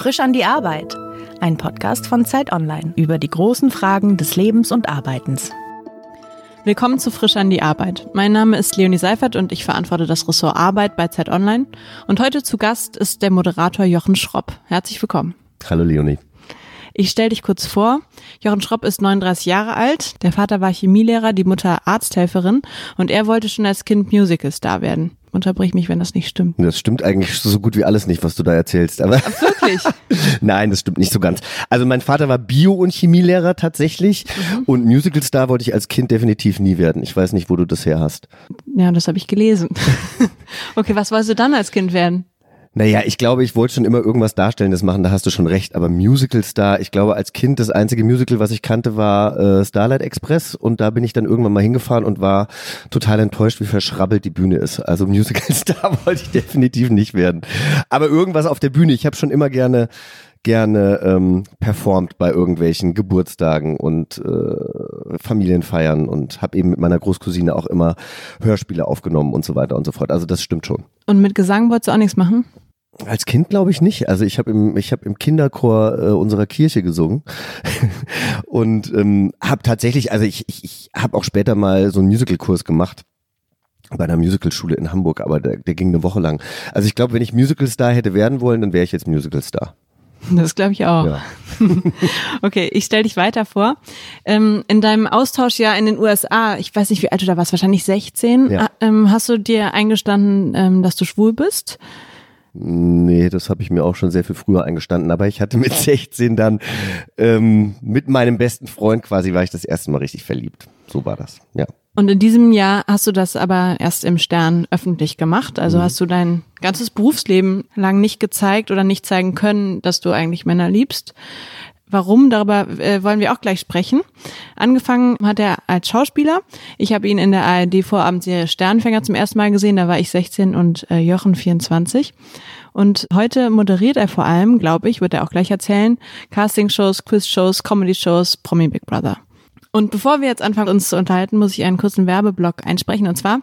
Frisch an die Arbeit. Ein Podcast von Zeit Online über die großen Fragen des Lebens und Arbeitens. Willkommen zu Frisch an die Arbeit. Mein Name ist Leonie Seifert und ich verantworte das Ressort Arbeit bei Zeit Online. Und heute zu Gast ist der Moderator Jochen Schropp. Herzlich willkommen. Hallo Leonie. Ich stelle dich kurz vor. Jochen Schropp ist 39 Jahre alt. Der Vater war Chemielehrer, die Mutter Arzthelferin und er wollte schon als Kind Musicalstar werden. Unterbrich mich, wenn das nicht stimmt. Das stimmt eigentlich so gut wie alles nicht, was du da erzählst. Aber Ach, wirklich? Nein, das stimmt nicht so ganz. Also mein Vater war Bio- und Chemielehrer tatsächlich mhm. und Musicalstar wollte ich als Kind definitiv nie werden. Ich weiß nicht, wo du das her hast. Ja, das habe ich gelesen. okay, was wolltest du dann als Kind werden? Naja, ich glaube, ich wollte schon immer irgendwas Darstellendes machen, da hast du schon recht. Aber Musical-Star, ich glaube, als Kind das einzige Musical, was ich kannte, war äh, Starlight Express. Und da bin ich dann irgendwann mal hingefahren und war total enttäuscht, wie verschrabbelt die Bühne ist. Also Musical-Star wollte ich definitiv nicht werden. Aber irgendwas auf der Bühne. Ich habe schon immer gerne gerne ähm, performt bei irgendwelchen Geburtstagen und äh, Familienfeiern und habe eben mit meiner Großcousine auch immer Hörspiele aufgenommen und so weiter und so fort. Also das stimmt schon. Und mit Gesang wolltest du auch nichts machen? Als Kind glaube ich nicht. Also ich habe im ich habe im Kinderchor äh, unserer Kirche gesungen und ähm, habe tatsächlich, also ich ich, ich habe auch später mal so einen Musicalkurs gemacht bei einer Musicalschule in Hamburg, aber der, der ging eine Woche lang. Also ich glaube, wenn ich Musicalstar hätte werden wollen, dann wäre ich jetzt Musicalstar. Das glaube ich auch. Ja. okay, ich stelle dich weiter vor. Ähm, in deinem Austausch ja in den USA, ich weiß nicht, wie alt du da warst, wahrscheinlich 16, ja. ähm, hast du dir eingestanden, ähm, dass du schwul bist? Nee, das habe ich mir auch schon sehr viel früher eingestanden. Aber ich hatte mit 16 dann ähm, mit meinem besten Freund quasi, war ich das erste Mal richtig verliebt. So war das, ja. Und in diesem Jahr hast du das aber erst im Stern öffentlich gemacht. Also mhm. hast du dein ganzes Berufsleben lang nicht gezeigt oder nicht zeigen können, dass du eigentlich Männer liebst. Warum? Darüber äh, wollen wir auch gleich sprechen. Angefangen hat er als Schauspieler. Ich habe ihn in der ARD Vorabendserie Sternfänger zum ersten Mal gesehen. Da war ich 16 und äh, Jochen 24. Und heute moderiert er vor allem, glaube ich, wird er auch gleich erzählen, Castingshows, Quizshows, Comedy-Shows, Promi Big Brother. Und bevor wir jetzt anfangen, uns zu unterhalten, muss ich einen kurzen Werbeblock einsprechen. Und zwar,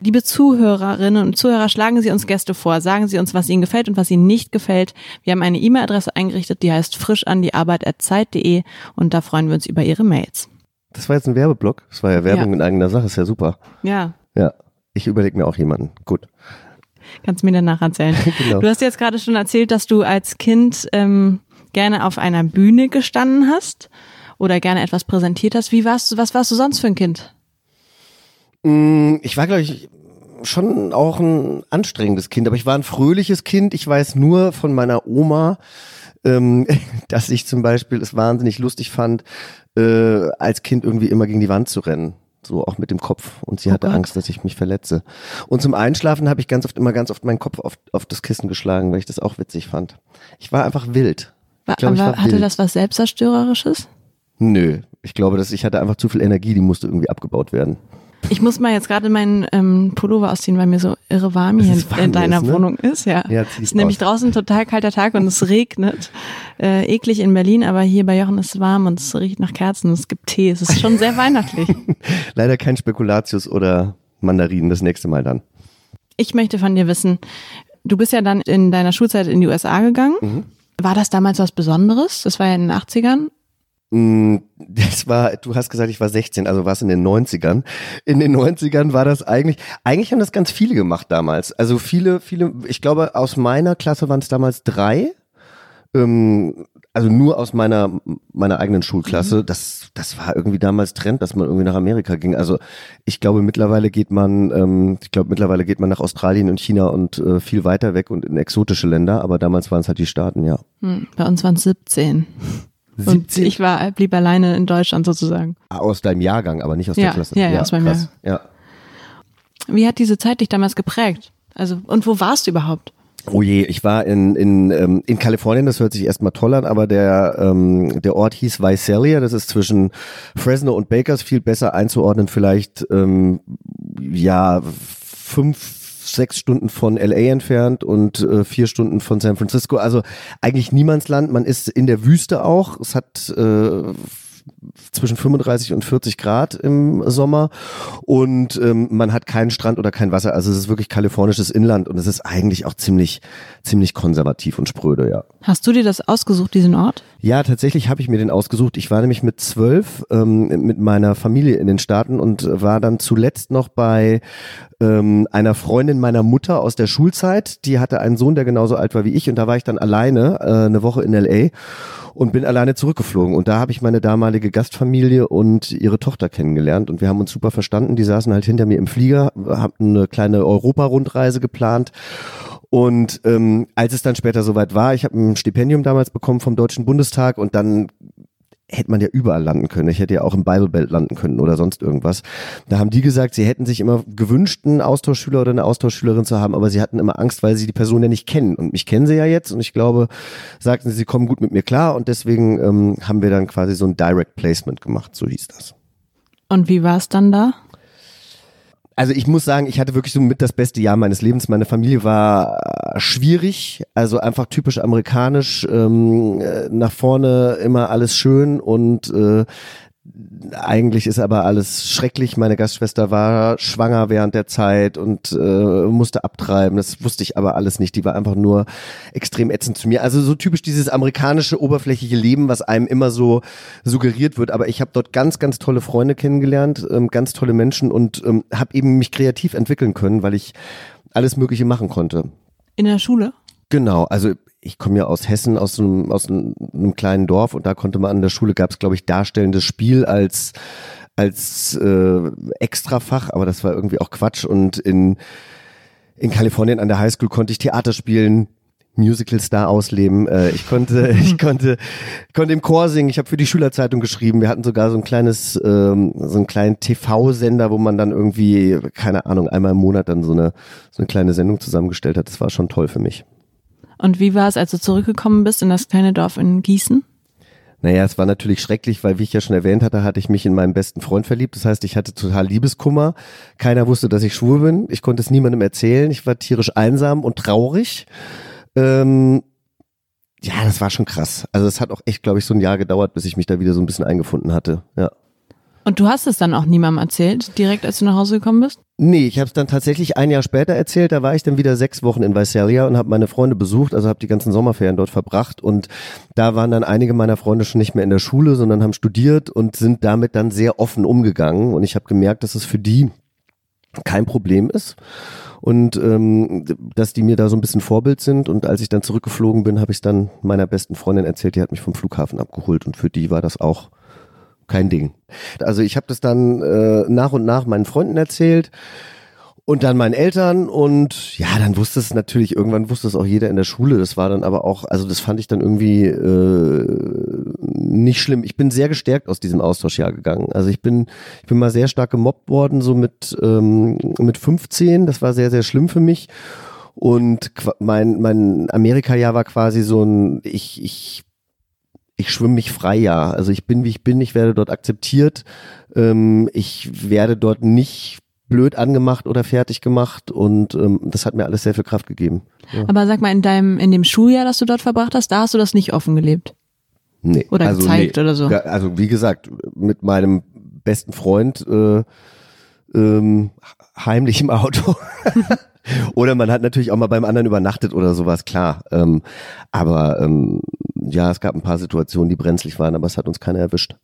liebe Zuhörerinnen und Zuhörer, schlagen Sie uns Gäste vor. Sagen Sie uns, was Ihnen gefällt und was Ihnen nicht gefällt. Wir haben eine E-Mail-Adresse eingerichtet, die heißt frisch an die Arbeit@zeit.de und da freuen wir uns über Ihre Mails. Das war jetzt ein Werbeblock. Das war ja Werbung ja. in eigener Sache. Ist ja super. Ja. Ja. Ich überlege mir auch jemanden. Gut. Kannst mir danach erzählen. genau. Du hast jetzt gerade schon erzählt, dass du als Kind ähm, gerne auf einer Bühne gestanden hast oder gerne etwas präsentiert hast. Wie warst du, was warst du sonst für ein Kind? Mm, ich war, glaube ich, schon auch ein anstrengendes Kind, aber ich war ein fröhliches Kind. Ich weiß nur von meiner Oma, ähm, dass ich zum Beispiel es wahnsinnig lustig fand, äh, als Kind irgendwie immer gegen die Wand zu rennen. So auch mit dem Kopf. Und sie oh hatte Gott. Angst, dass ich mich verletze. Und zum Einschlafen habe ich ganz oft immer ganz oft meinen Kopf auf, auf das Kissen geschlagen, weil ich das auch witzig fand. Ich war einfach wild. War, glaub, aber war hatte wild. das was Selbstzerstörerisches? Nö, ich glaube, dass ich hatte einfach zu viel Energie, die musste irgendwie abgebaut werden. Ich muss mal jetzt gerade meinen ähm, Pullover ausziehen, weil mir so irre warm hier warm in deiner ist, ne? Wohnung ist. Ja, ja es ist nämlich draußen total kalter Tag und es regnet. Äh, eklig in Berlin, aber hier bei Jochen ist es warm und es riecht nach Kerzen. Es gibt Tee. Es ist schon sehr weihnachtlich. Leider kein Spekulatius oder Mandarinen. Das nächste Mal dann. Ich möchte von dir wissen, du bist ja dann in deiner Schulzeit in die USA gegangen. Mhm. War das damals was Besonderes? Das war ja in den 80ern. Mm, das war, du hast gesagt, ich war 16, also war es in den 90ern. In den 90ern war das eigentlich, eigentlich haben das ganz viele gemacht damals. Also viele, viele, ich glaube, aus meiner Klasse waren es damals drei. Ähm, also nur aus meiner, meiner eigenen Schulklasse. Mhm. Das, das war irgendwie damals Trend, dass man irgendwie nach Amerika ging. Also ich glaube, mittlerweile geht man, ähm, ich glaube, mittlerweile geht man nach Australien und China und äh, viel weiter weg und in exotische Länder. Aber damals waren es halt die Staaten, ja. Hm, bei uns waren es 17. 17? Und ich war, blieb alleine in Deutschland sozusagen. Ah, aus deinem Jahrgang, aber nicht aus ja, der Klasse. Ja, ja, aus meinem krass. Jahrgang. Ja. Wie hat diese Zeit dich damals geprägt? Also, und wo warst du überhaupt? Oh je, ich war in, in, ähm, in Kalifornien, das hört sich erstmal toll an, aber der, ähm, der Ort hieß Visalia, das ist zwischen Fresno und Bakersfield besser einzuordnen, vielleicht ähm, ja fünf sechs Stunden von LA entfernt und äh, vier Stunden von San Francisco. Also eigentlich Niemandsland. Man ist in der Wüste auch. Es hat äh, zwischen 35 und 40 Grad im Sommer und ähm, man hat keinen Strand oder kein Wasser. Also es ist wirklich kalifornisches Inland und es ist eigentlich auch ziemlich, ziemlich konservativ und spröde, ja. Hast du dir das ausgesucht, diesen Ort? Ja, tatsächlich habe ich mir den ausgesucht. Ich war nämlich mit zwölf ähm, mit meiner Familie in den Staaten und war dann zuletzt noch bei ähm, einer Freundin meiner Mutter aus der Schulzeit. Die hatte einen Sohn, der genauso alt war wie ich und da war ich dann alleine äh, eine Woche in LA und bin alleine zurückgeflogen. Und da habe ich meine damalige Gastfamilie und ihre Tochter kennengelernt und wir haben uns super verstanden. Die saßen halt hinter mir im Flieger, haben eine kleine Europa-Rundreise geplant und ähm, als es dann später soweit war, ich habe ein Stipendium damals bekommen vom Deutschen Bundestag und dann hätte man ja überall landen können. Ich hätte ja auch im Bible Belt landen können oder sonst irgendwas. Da haben die gesagt, sie hätten sich immer gewünscht, einen Austauschschüler oder eine Austauschschülerin zu haben, aber sie hatten immer Angst, weil sie die Person ja nicht kennen. Und mich kennen sie ja jetzt und ich glaube, sagten sie, sie kommen gut mit mir klar und deswegen ähm, haben wir dann quasi so ein Direct Placement gemacht, so hieß das. Und wie war es dann da? Also ich muss sagen, ich hatte wirklich so mit das beste Jahr meines Lebens. Meine Familie war schwierig, also einfach typisch amerikanisch, ähm, äh, nach vorne immer alles schön und äh, eigentlich ist aber alles schrecklich. Meine Gastschwester war schwanger während der Zeit und äh, musste abtreiben. Das wusste ich aber alles nicht. Die war einfach nur extrem ätzend zu mir. Also so typisch dieses amerikanische oberflächliche Leben, was einem immer so suggeriert wird. Aber ich habe dort ganz, ganz tolle Freunde kennengelernt, ähm, ganz tolle Menschen und ähm, habe eben mich kreativ entwickeln können, weil ich alles Mögliche machen konnte. In der Schule? Genau, also ich komme ja aus Hessen, aus einem, aus einem, kleinen Dorf und da konnte man an der Schule gab es, glaube ich, darstellendes Spiel als als äh, Extrafach, aber das war irgendwie auch Quatsch. Und in in Kalifornien an der Highschool konnte ich Theater spielen, Musical-Star ausleben. Äh, ich konnte, ich konnte, konnte im Chor singen. Ich habe für die Schülerzeitung geschrieben. Wir hatten sogar so ein kleines, ähm, so einen kleinen TV-Sender, wo man dann irgendwie, keine Ahnung, einmal im Monat dann so eine, so eine kleine Sendung zusammengestellt hat. Das war schon toll für mich. Und wie war es, als du zurückgekommen bist in das kleine Dorf in Gießen? Naja, es war natürlich schrecklich, weil wie ich ja schon erwähnt hatte, hatte ich mich in meinen besten Freund verliebt. Das heißt, ich hatte total Liebeskummer. Keiner wusste, dass ich schwul bin. Ich konnte es niemandem erzählen. Ich war tierisch einsam und traurig. Ähm, ja, das war schon krass. Also es hat auch echt, glaube ich, so ein Jahr gedauert, bis ich mich da wieder so ein bisschen eingefunden hatte. Ja. Und du hast es dann auch niemandem erzählt, direkt als du nach Hause gekommen bist? Nee, ich habe es dann tatsächlich ein Jahr später erzählt. Da war ich dann wieder sechs Wochen in Visalia und habe meine Freunde besucht, also habe die ganzen Sommerferien dort verbracht. Und da waren dann einige meiner Freunde schon nicht mehr in der Schule, sondern haben studiert und sind damit dann sehr offen umgegangen. Und ich habe gemerkt, dass es für die kein Problem ist und ähm, dass die mir da so ein bisschen Vorbild sind. Und als ich dann zurückgeflogen bin, habe ich dann meiner besten Freundin erzählt, die hat mich vom Flughafen abgeholt und für die war das auch kein Ding. Also ich habe das dann äh, nach und nach meinen Freunden erzählt und dann meinen Eltern und ja, dann wusste es natürlich, irgendwann wusste es auch jeder in der Schule. Das war dann aber auch, also das fand ich dann irgendwie äh, nicht schlimm. Ich bin sehr gestärkt aus diesem Austauschjahr gegangen. Also ich bin, ich bin mal sehr stark gemobbt worden, so mit, ähm, mit 15. Das war sehr, sehr schlimm für mich. Und mein, mein Amerika-Jahr war quasi so ein, ich, ich ich schwimme mich frei, ja. Also ich bin, wie ich bin, ich werde dort akzeptiert. Ähm, ich werde dort nicht blöd angemacht oder fertig gemacht und ähm, das hat mir alles sehr viel Kraft gegeben. Ja. Aber sag mal, in deinem, in dem Schuljahr, das du dort verbracht hast, da hast du das nicht offen gelebt? Nee. Oder also gezeigt nee. oder so? Also wie gesagt, mit meinem besten Freund äh, ähm, heimlich im Auto. oder man hat natürlich auch mal beim anderen übernachtet oder sowas, klar. Ähm, aber ähm, ja, es gab ein paar Situationen, die brenzlig waren, aber es hat uns keiner erwischt.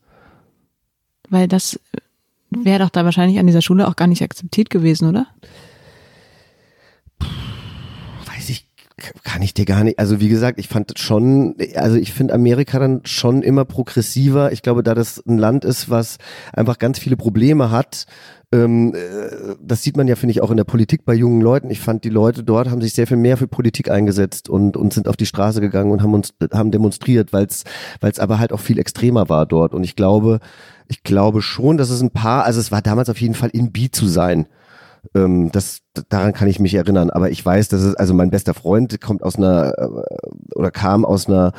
Weil das wäre doch da wahrscheinlich an dieser Schule auch gar nicht akzeptiert gewesen, oder? Weiß ich, kann ich dir gar nicht. Also wie gesagt, ich fand schon, also ich finde Amerika dann schon immer progressiver. Ich glaube, da das ein Land ist, was einfach ganz viele Probleme hat, ähm, äh, das sieht man ja, finde ich, auch in der Politik bei jungen Leuten. Ich fand, die Leute dort haben sich sehr viel mehr für Politik eingesetzt und, und sind auf die Straße gegangen und haben uns haben demonstriert, weil es weil es aber halt auch viel extremer war dort. Und ich glaube, ich glaube schon, dass es ein paar, also es war damals auf jeden Fall in B zu sein. Ähm, das, daran kann ich mich erinnern. Aber ich weiß, dass es, also mein bester Freund kommt aus einer äh, oder kam aus einer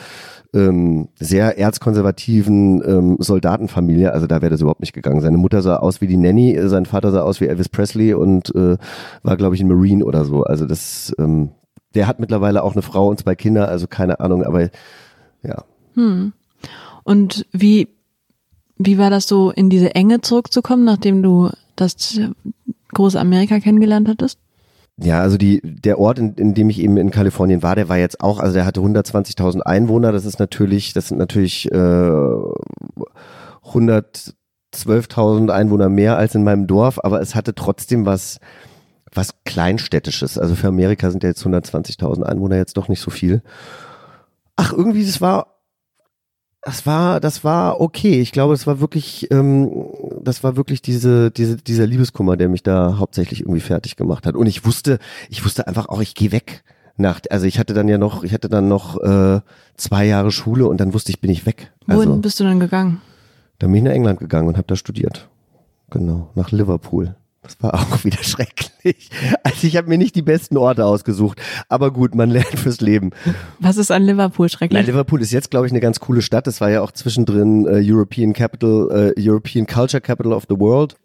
ähm, sehr erzkonservativen ähm, Soldatenfamilie. Also da wäre das überhaupt nicht gegangen. Seine Mutter sah aus wie die Nanny, sein Vater sah aus wie Elvis Presley und äh, war, glaube ich, ein Marine oder so. Also das, ähm, der hat mittlerweile auch eine Frau und zwei Kinder, also keine Ahnung, aber ja. Hm. Und wie wie war das so, in diese Enge zurückzukommen, nachdem du das große Amerika kennengelernt hattest? Ja, also die, der Ort, in, in dem ich eben in Kalifornien war, der war jetzt auch, also der hatte 120.000 Einwohner. Das ist natürlich, das sind natürlich äh, 112.000 Einwohner mehr als in meinem Dorf, aber es hatte trotzdem was, was kleinstädtisches. Also für Amerika sind ja jetzt 120.000 Einwohner jetzt doch nicht so viel. Ach, irgendwie, das war das war, das war okay. Ich glaube, es war wirklich, ähm, das war wirklich diese, diese, dieser Liebeskummer, der mich da hauptsächlich irgendwie fertig gemacht hat. Und ich wusste, ich wusste einfach auch, ich gehe weg. Nach, also ich hatte dann ja noch, ich hatte dann noch äh, zwei Jahre Schule und dann wusste ich, bin ich weg. Wohin Also, bist du dann gegangen? dann bin ich nach England gegangen und habe da studiert. Genau, nach Liverpool. Das war auch wieder schrecklich. Also ich habe mir nicht die besten Orte ausgesucht, aber gut, man lernt fürs Leben. Was ist an Liverpool schrecklich? Nein, Liverpool ist jetzt, glaube ich, eine ganz coole Stadt. Das war ja auch zwischendrin äh, European Capital, äh, European Culture Capital of the World.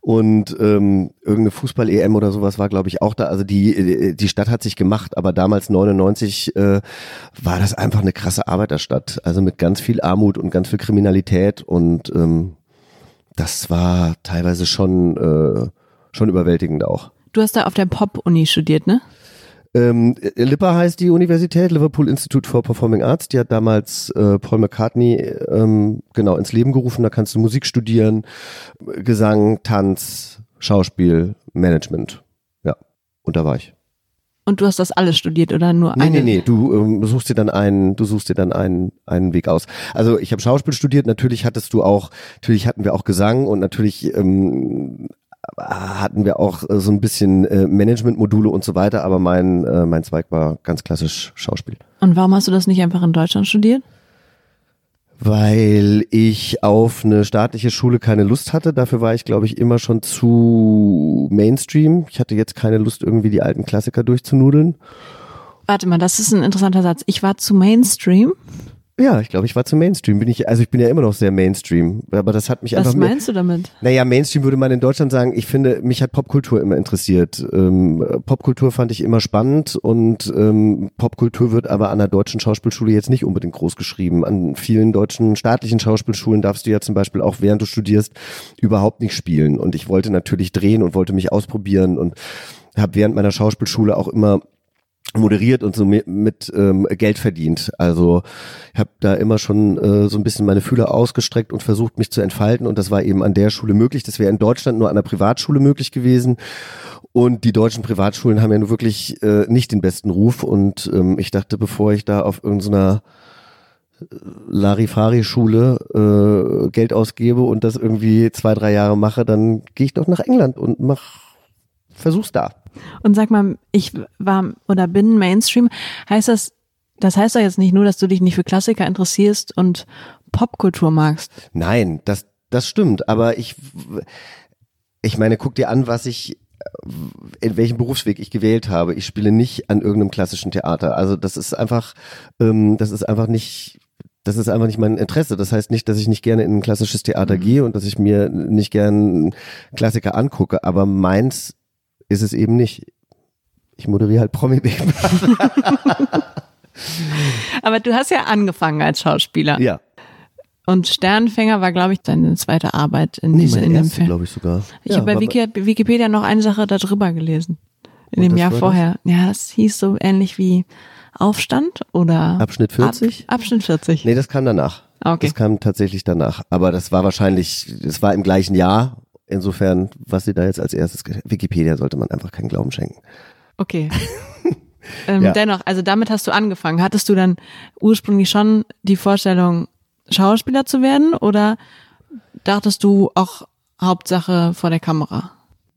Und ähm, irgendeine Fußball-EM oder sowas war, glaube ich, auch da. Also die, äh, die Stadt hat sich gemacht, aber damals 99 äh, war das einfach eine krasse Arbeiterstadt. Also mit ganz viel Armut und ganz viel Kriminalität und ähm, das war teilweise schon, äh, schon überwältigend auch. Du hast da auf der Pop-Uni studiert, ne? Ähm, LIPA heißt die Universität, Liverpool Institute for Performing Arts. Die hat damals äh, Paul McCartney ähm, genau ins Leben gerufen. Da kannst du Musik studieren, Gesang, Tanz, Schauspiel, Management. Ja, und da war ich. Und du hast das alles studiert oder nur Nee, eine? nee, nee, du ähm, suchst dir dann einen, du suchst dir dann einen, einen Weg aus. Also ich habe Schauspiel studiert, natürlich hattest du auch, natürlich hatten wir auch Gesang und natürlich ähm, hatten wir auch äh, so ein bisschen äh, Managementmodule und so weiter, aber mein, äh, mein Zweig war ganz klassisch Schauspiel. Und warum hast du das nicht einfach in Deutschland studiert? Weil ich auf eine staatliche Schule keine Lust hatte. Dafür war ich, glaube ich, immer schon zu Mainstream. Ich hatte jetzt keine Lust, irgendwie die alten Klassiker durchzunudeln. Warte mal, das ist ein interessanter Satz. Ich war zu Mainstream. Ja, ich glaube, ich war zu Mainstream. Bin ich, also ich bin ja immer noch sehr Mainstream. Aber das hat mich einfach. Was mehr- meinst du damit? Naja, Mainstream würde man in Deutschland sagen, ich finde, mich hat Popkultur immer interessiert. Ähm, Popkultur fand ich immer spannend und ähm, Popkultur wird aber an der deutschen Schauspielschule jetzt nicht unbedingt groß geschrieben. An vielen deutschen staatlichen Schauspielschulen darfst du ja zum Beispiel auch während du studierst überhaupt nicht spielen. Und ich wollte natürlich drehen und wollte mich ausprobieren und habe während meiner Schauspielschule auch immer moderiert und so mit, ähm, Geld verdient. Also ich habe da immer schon äh, so ein bisschen meine Fühler ausgestreckt und versucht, mich zu entfalten. Und das war eben an der Schule möglich. Das wäre in Deutschland nur an der Privatschule möglich gewesen. Und die deutschen Privatschulen haben ja nur wirklich äh, nicht den besten Ruf. Und ähm, ich dachte, bevor ich da auf irgendeiner Larifari-Schule äh, Geld ausgebe und das irgendwie zwei, drei Jahre mache, dann gehe ich doch nach England und mach, versuch's da. Und sag mal, ich war oder bin Mainstream. Heißt das, das heißt doch jetzt nicht nur, dass du dich nicht für Klassiker interessierst und Popkultur magst. Nein, das, das stimmt, aber ich, ich meine, guck dir an, was ich, in welchem Berufsweg ich gewählt habe. Ich spiele nicht an irgendeinem klassischen Theater. Also das ist einfach, ähm, das ist einfach nicht, das ist einfach nicht mein Interesse. Das heißt nicht, dass ich nicht gerne in ein klassisches Theater gehe und dass ich mir nicht gern Klassiker angucke, aber meins ist es eben nicht. Ich moderiere halt Promi Big Brother. Aber du hast ja angefangen als Schauspieler. Ja, Und Sternfänger war, glaube ich, deine zweite Arbeit in, nee, diesem, meine in dem erste, Film. glaube ich sogar. Ich ja, habe bei Wikipedia noch eine Sache darüber gelesen. In dem das Jahr vorher. Ja, das hieß so ähnlich wie Aufstand oder Abschnitt 40? Ab, Abschnitt 40. Nee, das kam danach. Okay. Das kam tatsächlich danach. Aber das war wahrscheinlich, es war im gleichen Jahr. Insofern, was sie da jetzt als erstes, Wikipedia sollte man einfach keinen Glauben schenken. Okay. ähm, Ja. Dennoch, also damit hast du angefangen. Hattest du dann ursprünglich schon die Vorstellung, Schauspieler zu werden oder dachtest du auch Hauptsache vor der Kamera?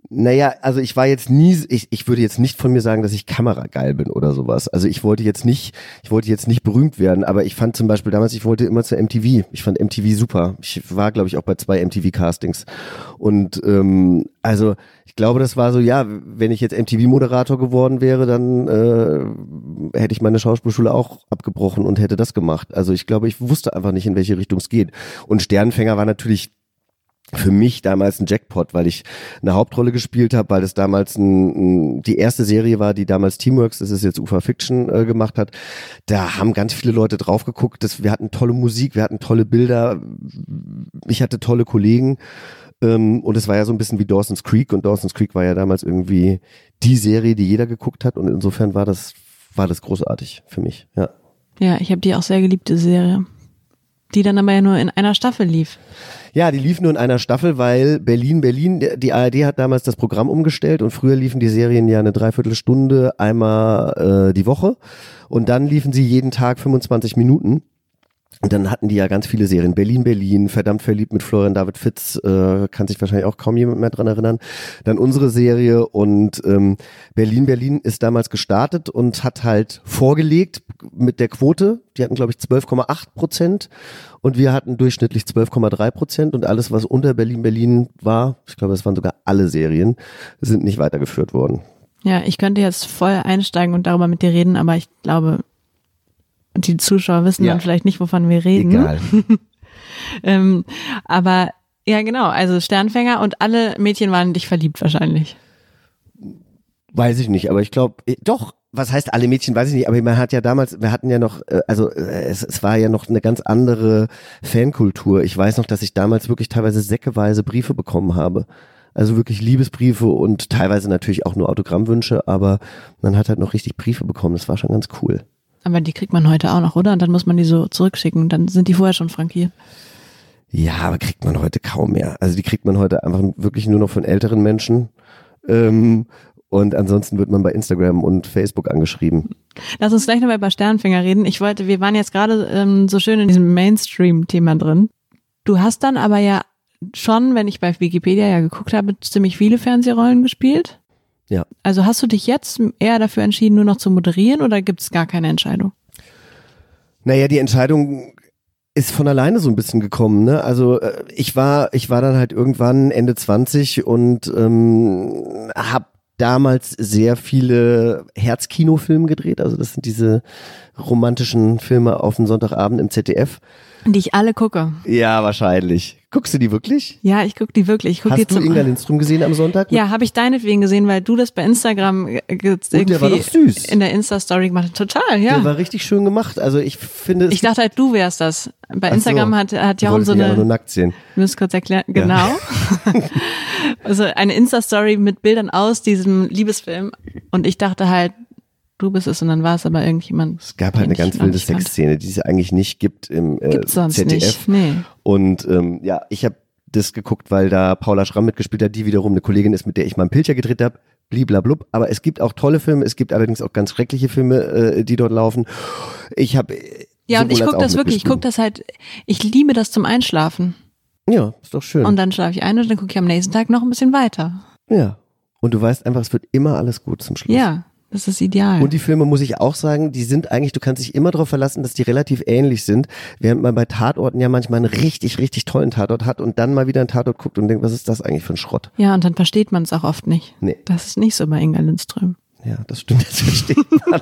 Naja, also ich war jetzt nie, ich, ich würde jetzt nicht von mir sagen, dass ich kamerageil bin oder sowas. Also ich wollte jetzt nicht, ich wollte jetzt nicht berühmt werden, aber ich fand zum Beispiel damals, ich wollte immer zur MTV. Ich fand MTV super. Ich war, glaube ich, auch bei zwei MTV-Castings. Und ähm, also ich glaube, das war so, ja, wenn ich jetzt MTV-Moderator geworden wäre, dann äh, hätte ich meine Schauspielschule auch abgebrochen und hätte das gemacht. Also ich glaube, ich wusste einfach nicht, in welche Richtung es geht. Und Sternfänger war natürlich für mich damals ein Jackpot, weil ich eine Hauptrolle gespielt habe, weil es damals ein, ein, die erste Serie war, die damals Teamworks, das ist jetzt Ufa Fiction äh, gemacht hat. Da haben ganz viele Leute drauf geguckt. Das, wir hatten tolle Musik, wir hatten tolle Bilder, ich hatte tolle Kollegen. Ähm, und es war ja so ein bisschen wie Dawson's Creek und Dawson's Creek war ja damals irgendwie die Serie, die jeder geguckt hat und insofern war das war das großartig für mich. Ja. Ja, ich habe die auch sehr geliebte Serie die dann aber ja nur in einer Staffel lief. Ja, die lief nur in einer Staffel, weil Berlin, Berlin, die ARD hat damals das Programm umgestellt und früher liefen die Serien ja eine Dreiviertelstunde einmal äh, die Woche und dann liefen sie jeden Tag 25 Minuten. Und dann hatten die ja ganz viele Serien. Berlin, Berlin, verdammt verliebt mit Florian David Fitz, äh, kann sich wahrscheinlich auch kaum jemand mehr dran erinnern. Dann unsere Serie und ähm, Berlin, Berlin ist damals gestartet und hat halt vorgelegt mit der Quote. Die hatten, glaube ich, 12,8 Prozent und wir hatten durchschnittlich 12,3 Prozent und alles, was unter Berlin, Berlin war, ich glaube, es waren sogar alle Serien, sind nicht weitergeführt worden. Ja, ich könnte jetzt voll einsteigen und darüber mit dir reden, aber ich glaube, die Zuschauer wissen ja. dann vielleicht nicht, wovon wir reden. Egal. ähm, aber ja, genau, also Sternfänger und alle Mädchen waren in dich verliebt wahrscheinlich. Weiß ich nicht, aber ich glaube, äh, doch, was heißt alle Mädchen, weiß ich nicht, aber man hat ja damals, wir hatten ja noch, äh, also äh, es, es war ja noch eine ganz andere Fankultur. Ich weiß noch, dass ich damals wirklich teilweise säckeweise Briefe bekommen habe. Also wirklich Liebesbriefe und teilweise natürlich auch nur Autogrammwünsche, aber man hat halt noch richtig Briefe bekommen. Das war schon ganz cool. Aber die kriegt man heute auch noch, oder? Und dann muss man die so zurückschicken. Dann sind die vorher schon frankiert. Ja, aber kriegt man heute kaum mehr. Also die kriegt man heute einfach wirklich nur noch von älteren Menschen. Ähm, und ansonsten wird man bei Instagram und Facebook angeschrieben. Lass uns gleich nochmal über Sternfinger reden. Ich wollte, wir waren jetzt gerade ähm, so schön in diesem Mainstream-Thema drin. Du hast dann aber ja schon, wenn ich bei Wikipedia ja geguckt habe, ziemlich viele Fernsehrollen gespielt. Ja. Also hast du dich jetzt eher dafür entschieden, nur noch zu moderieren oder gibt es gar keine Entscheidung? Naja, die Entscheidung ist von alleine so ein bisschen gekommen. Ne? Also äh, ich war, ich war dann halt irgendwann Ende 20 und ähm, habe damals sehr viele Herzkinofilme gedreht. Also das sind diese romantischen Filme auf dem Sonntagabend im ZDF. Die ich alle gucke. Ja, wahrscheinlich. Guckst du die wirklich? Ja, ich guck die wirklich. Ich guck Hast die du Inga Lindström gesehen am Sonntag? Ja, habe ich deinetwegen gesehen, weil du das bei Instagram irgendwie der war doch süß. in der Insta-Story gemacht hast. Total, ja. Der war richtig schön gemacht. Also ich finde Ich dachte halt, du wärst das. Bei Instagram so. hat, hat Jochen so eine... nur nackt sehen. Du musst kurz erklären. Genau. Ja. also eine Insta-Story mit Bildern aus diesem Liebesfilm. Und ich dachte halt, du bist es und dann war es aber irgendjemand. Es gab halt eine ganz wilde Sexszene, die es eigentlich nicht gibt im äh, Gibt's sonst ZDF. Nicht. Nee. Und ähm, ja, ich habe das geguckt, weil da Paula Schramm mitgespielt hat, die wiederum eine Kollegin ist, mit der ich mal einen Pilcher gedreht habe. Bliblablub. Aber es gibt auch tolle Filme, es gibt allerdings auch ganz schreckliche Filme, äh, die dort laufen. Ich habe äh, ja und ich gucke das wirklich. Ich gucke das halt. Ich liebe das zum Einschlafen. Ja, ist doch schön. Und dann schlafe ich ein und dann gucke ich am nächsten Tag noch ein bisschen weiter. Ja. Und du weißt einfach, es wird immer alles gut zum Schluss. Ja. Das ist ideal. Und die Filme, muss ich auch sagen, die sind eigentlich, du kannst dich immer darauf verlassen, dass die relativ ähnlich sind, während man bei Tatorten ja manchmal einen richtig, richtig tollen Tatort hat und dann mal wieder einen Tatort guckt und denkt, was ist das eigentlich für ein Schrott? Ja, und dann versteht man es auch oft nicht. Nee. Das ist nicht so bei Inga Lindström. Ja, das stimmt, das versteht man.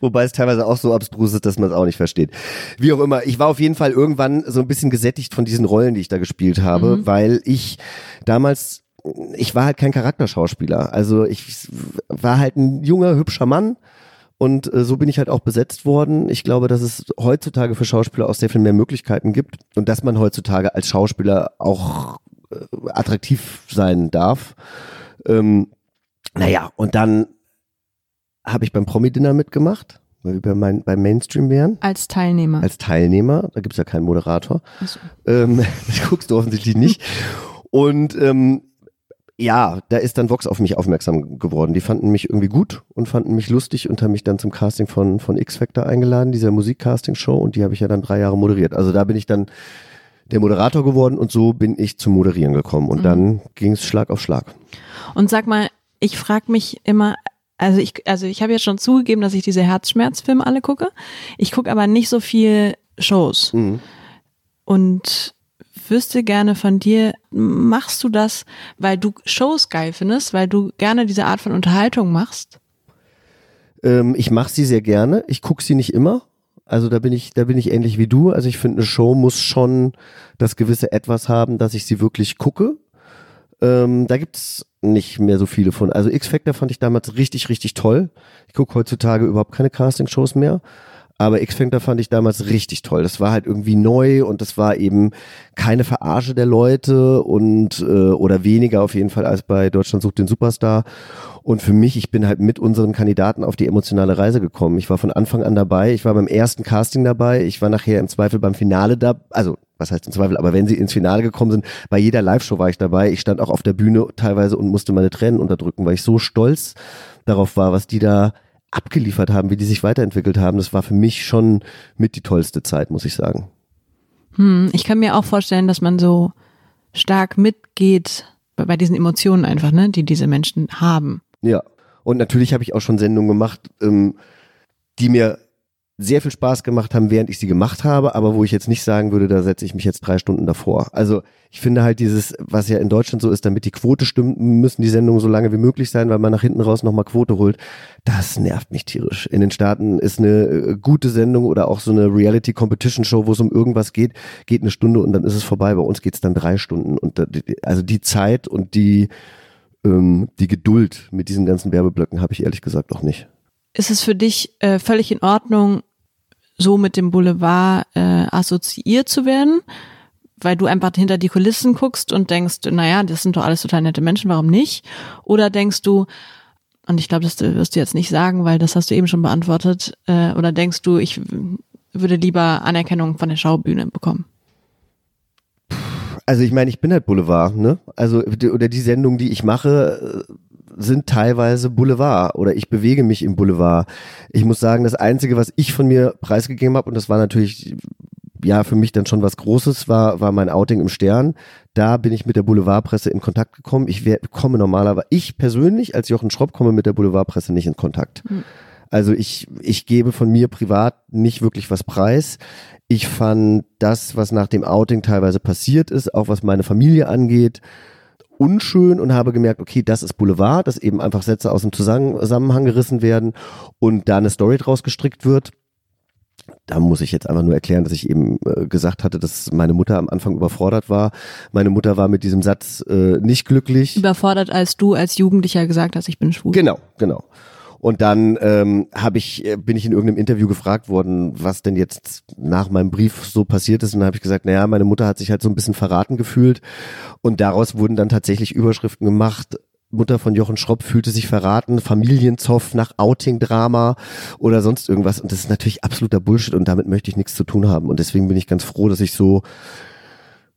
Wobei es teilweise auch so abstrus ist, dass man es auch nicht versteht. Wie auch immer, ich war auf jeden Fall irgendwann so ein bisschen gesättigt von diesen Rollen, die ich da gespielt habe, mhm. weil ich damals ich war halt kein Charakterschauspieler. Also ich war halt ein junger, hübscher Mann. Und äh, so bin ich halt auch besetzt worden. Ich glaube, dass es heutzutage für Schauspieler auch sehr viel mehr Möglichkeiten gibt und dass man heutzutage als Schauspieler auch äh, attraktiv sein darf. Ähm, naja, und dann habe ich beim Promi-Dinner mitgemacht, weil wir bei mein, beim Mainstream wären. Als Teilnehmer. Als Teilnehmer, da gibt's ja keinen Moderator. So. Ähm, das guckst du offensichtlich nicht. Und ähm, ja, da ist dann Vox auf mich aufmerksam geworden. Die fanden mich irgendwie gut und fanden mich lustig und haben mich dann zum Casting von, von X-Factor eingeladen, dieser Musikcasting-Show, und die habe ich ja dann drei Jahre moderiert. Also da bin ich dann der Moderator geworden und so bin ich zum Moderieren gekommen. Und mhm. dann ging es Schlag auf Schlag. Und sag mal, ich frage mich immer, also ich, also ich habe jetzt schon zugegeben, dass ich diese Herzschmerzfilme alle gucke. Ich gucke aber nicht so viel Shows. Mhm. Und wüsste gerne von dir, machst du das, weil du Shows geil findest, weil du gerne diese Art von Unterhaltung machst? Ähm, ich mache sie sehr gerne. Ich gucke sie nicht immer. Also da bin ich, da bin ich ähnlich wie du. Also ich finde, eine Show muss schon das gewisse Etwas haben, dass ich sie wirklich gucke. Ähm, da gibt's nicht mehr so viele von. Also X-Factor fand ich damals richtig, richtig toll. Ich gucke heutzutage überhaupt keine Casting-Shows mehr. Aber X-Factor fand ich damals richtig toll. Das war halt irgendwie neu und das war eben keine Verarsche der Leute und äh, oder weniger auf jeden Fall als bei Deutschland sucht den Superstar. Und für mich, ich bin halt mit unseren Kandidaten auf die emotionale Reise gekommen. Ich war von Anfang an dabei. Ich war beim ersten Casting dabei. Ich war nachher im Zweifel beim Finale da. Also was heißt im Zweifel, aber wenn sie ins Finale gekommen sind, bei jeder Live-Show war ich dabei. Ich stand auch auf der Bühne teilweise und musste meine Tränen unterdrücken, weil ich so stolz darauf war, was die da abgeliefert haben, wie die sich weiterentwickelt haben, das war für mich schon mit die tollste Zeit, muss ich sagen. Hm, ich kann mir auch vorstellen, dass man so stark mitgeht bei, diesen Emotionen einfach, ne, die diese Menschen haben. Ja, und natürlich habe ich auch schon Sendungen gemacht, ähm, die mir sehr viel Spaß gemacht haben, während ich sie gemacht habe, aber wo ich jetzt nicht sagen würde, da setze ich mich jetzt drei Stunden davor. Also ich finde halt dieses, was ja in Deutschland so ist, damit die Quote stimmt, müssen die Sendungen so lange wie möglich sein, weil man nach hinten raus nochmal Quote holt. Das nervt mich tierisch. In den Staaten ist eine äh, gute Sendung oder auch so eine Reality Competition Show, wo es um irgendwas geht, geht eine Stunde und dann ist es vorbei. Bei uns geht es dann drei Stunden. Und also die Zeit und die, ähm, die Geduld mit diesen ganzen Werbeblöcken habe ich ehrlich gesagt auch nicht. Ist es für dich äh, völlig in Ordnung, so mit dem Boulevard äh, assoziiert zu werden, weil du einfach hinter die Kulissen guckst und denkst, naja, das sind doch alles total nette Menschen, warum nicht? Oder denkst du, und ich glaube, das wirst du jetzt nicht sagen, weil das hast du eben schon beantwortet, äh, oder denkst du, ich würde lieber Anerkennung von der Schaubühne bekommen? Also ich meine, ich bin halt Boulevard, ne? Also oder die Sendung, die ich mache, sind teilweise Boulevard oder ich bewege mich im Boulevard. Ich muss sagen, das Einzige, was ich von mir preisgegeben habe, und das war natürlich ja für mich dann schon was Großes, war, war mein Outing im Stern. Da bin ich mit der Boulevardpresse in Kontakt gekommen. Ich wär, komme normalerweise, ich persönlich als Jochen Schropp komme mit der Boulevardpresse nicht in Kontakt. Mhm. Also ich, ich gebe von mir privat nicht wirklich was preis. Ich fand das, was nach dem Outing teilweise passiert ist, auch was meine Familie angeht, unschön und habe gemerkt, okay, das ist Boulevard, dass eben einfach Sätze aus dem Zusammenhang gerissen werden und da eine Story draus gestrickt wird. Da muss ich jetzt einfach nur erklären, dass ich eben äh, gesagt hatte, dass meine Mutter am Anfang überfordert war. Meine Mutter war mit diesem Satz äh, nicht glücklich. Überfordert, als du als Jugendlicher gesagt hast, ich bin schwul. Genau, genau. Und dann ähm, habe ich, äh, bin ich in irgendeinem Interview gefragt worden, was denn jetzt nach meinem Brief so passiert ist. Und dann habe ich gesagt, naja, meine Mutter hat sich halt so ein bisschen verraten gefühlt. Und daraus wurden dann tatsächlich Überschriften gemacht. Mutter von Jochen Schropp fühlte sich verraten, Familienzoff nach Outing-Drama oder sonst irgendwas. Und das ist natürlich absoluter Bullshit und damit möchte ich nichts zu tun haben. Und deswegen bin ich ganz froh, dass ich so,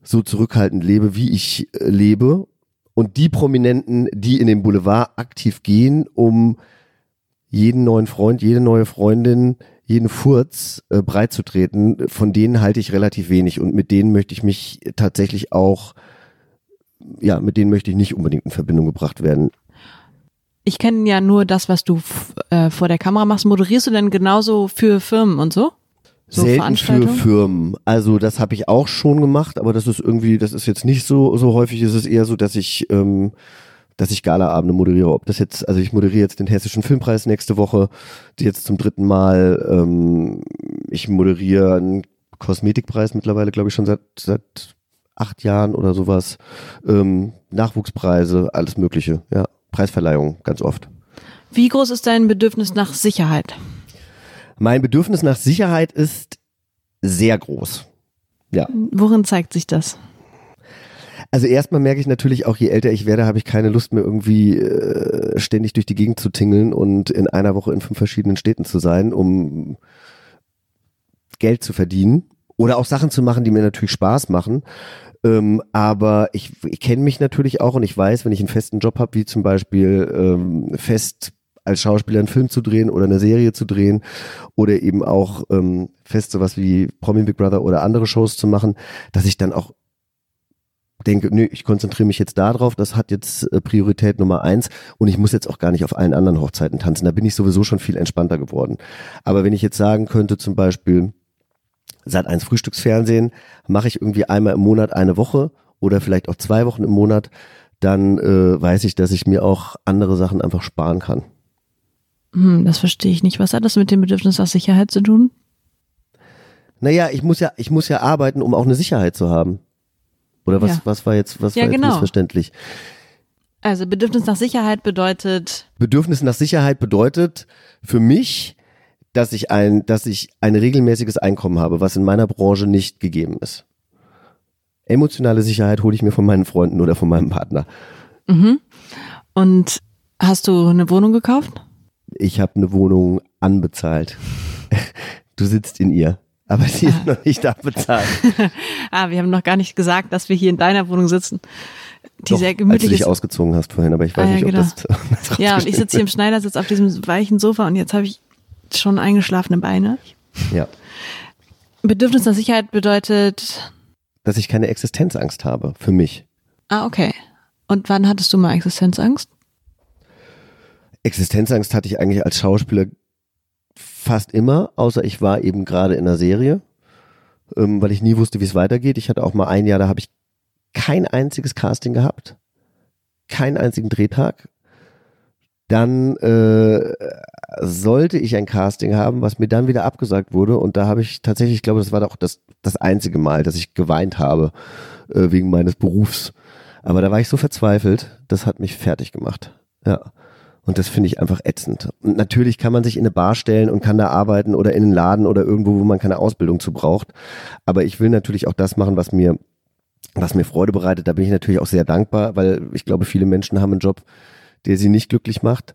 so zurückhaltend lebe, wie ich äh, lebe. Und die Prominenten, die in den Boulevard aktiv gehen, um jeden neuen Freund, jede neue Freundin, jeden Furz äh, breit zu treten, von denen halte ich relativ wenig und mit denen möchte ich mich tatsächlich auch, ja, mit denen möchte ich nicht unbedingt in Verbindung gebracht werden. Ich kenne ja nur das, was du äh, vor der Kamera machst. Moderierst du denn genauso für Firmen und so? So Selten für Firmen. Also das habe ich auch schon gemacht, aber das ist irgendwie, das ist jetzt nicht so so häufig. Es ist eher so, dass ich ähm, dass ich Galaabende moderiere. Ob das jetzt, also ich moderiere jetzt den Hessischen Filmpreis nächste Woche, jetzt zum dritten Mal. Ähm, ich moderiere einen Kosmetikpreis mittlerweile, glaube ich, schon seit, seit acht Jahren oder sowas. Ähm, Nachwuchspreise, alles Mögliche, ja. Preisverleihung, ganz oft. Wie groß ist dein Bedürfnis nach Sicherheit? Mein Bedürfnis nach Sicherheit ist sehr groß. Ja. Worin zeigt sich das? Also erstmal merke ich natürlich auch, je älter ich werde, habe ich keine Lust mehr irgendwie äh, ständig durch die Gegend zu tingeln und in einer Woche in fünf verschiedenen Städten zu sein, um Geld zu verdienen oder auch Sachen zu machen, die mir natürlich Spaß machen. Ähm, aber ich, ich kenne mich natürlich auch und ich weiß, wenn ich einen festen Job habe, wie zum Beispiel ähm, fest als Schauspieler einen Film zu drehen oder eine Serie zu drehen oder eben auch ähm, fest sowas wie Promi Big Brother oder andere Shows zu machen, dass ich dann auch denke, nö, ich konzentriere mich jetzt darauf, das hat jetzt äh, Priorität Nummer eins und ich muss jetzt auch gar nicht auf allen anderen Hochzeiten tanzen. Da bin ich sowieso schon viel entspannter geworden. Aber wenn ich jetzt sagen könnte, zum Beispiel, seit eins Frühstücksfernsehen mache ich irgendwie einmal im Monat eine Woche oder vielleicht auch zwei Wochen im Monat, dann äh, weiß ich, dass ich mir auch andere Sachen einfach sparen kann. Hm, das verstehe ich nicht. Was hat das mit dem Bedürfnis nach Sicherheit zu tun? Naja, ich muss ja, ich muss ja arbeiten, um auch eine Sicherheit zu haben. Oder was, Ja. was war jetzt, was Ja, war jetzt genau. missverständlich? Also Bedürfnis nach Sicherheit bedeutet, Bedürfnis nach Sicherheit bedeutet für mich, dass ich ein, dass ich ein regelmäßiges Einkommen habe, was in meiner Branche nicht gegeben ist. Emotionale Sicherheit hole ich mir von meinen Freunden oder von meinem Partner. und hast du eine Wohnung gekauft? Ich habe eine Wohnung anbezahlt. Du sitzt in ihr, aber sie ist noch nicht abbezahlt. Ah, wir haben noch gar nicht gesagt, dass wir hier in deiner Wohnung sitzen. Die Doch, sehr als du gemütlich dich ist. ausgezogen hast vorhin, aber ich weiß Ah, ja, nicht, ob genau. das, das Ja, und ich sitze hier im Schneidersitz auf diesem weichen Sofa und jetzt habe ich schon eingeschlafene Beine. Ja, Bedürfnis nach Sicherheit bedeutet, dass ich keine Existenzangst habe für mich. ah, okay. Und wann hattest du mal Existenzangst? Existenzangst hatte ich eigentlich als Schauspieler fast immer, außer ich war eben gerade in einer Serie, ähm, weil ich nie wusste, wie es weitergeht. Ich hatte auch mal ein Jahr, da habe ich kein einziges Casting gehabt, keinen einzigen Drehtag. Dann äh, sollte ich ein Casting haben, was mir dann wieder abgesagt wurde. Und da habe ich tatsächlich, ich glaube, das war doch das, das einzige Mal, dass ich geweint habe äh, wegen meines Berufs. Aber da war ich so verzweifelt, das hat mich fertig gemacht. Ja. Und das finde ich einfach ätzend. Und natürlich kann man sich in eine Bar stellen und kann da arbeiten oder in einen Laden oder irgendwo, wo man keine Ausbildung zu braucht. Aber ich will natürlich auch das machen, was mir, was mir Freude bereitet. Da bin ich natürlich auch sehr dankbar, weil ich glaube, viele Menschen haben einen Job, der sie nicht glücklich macht.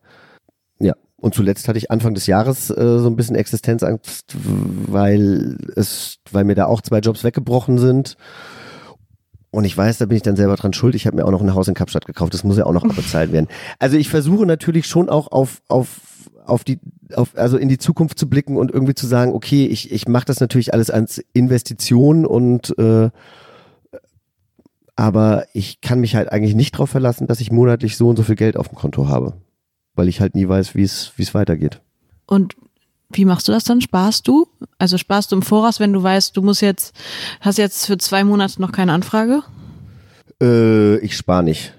Ja. Und zuletzt hatte ich Anfang des Jahres äh, so ein bisschen Existenzangst, weil es, weil mir da auch zwei Jobs weggebrochen sind. Und ich weiß, da bin ich dann selber dran schuld. Ich habe mir auch noch ein Haus in Kapstadt gekauft. Das muss ja auch noch abbezahlt werden. Also ich versuche natürlich schon auch auf, auf, auf die, auf, also in die Zukunft zu blicken und irgendwie zu sagen, okay, ich, ich mache das natürlich alles als Investition und äh, aber ich kann mich halt eigentlich nicht darauf verlassen, dass ich monatlich so und so viel Geld auf dem Konto habe. Weil ich halt nie weiß, wie es, wie es weitergeht. Und wie machst du das dann? Sparst du? Also sparst du im Voraus, wenn du weißt, du musst jetzt, hast jetzt für zwei Monate noch keine Anfrage? Äh, ich spare nicht.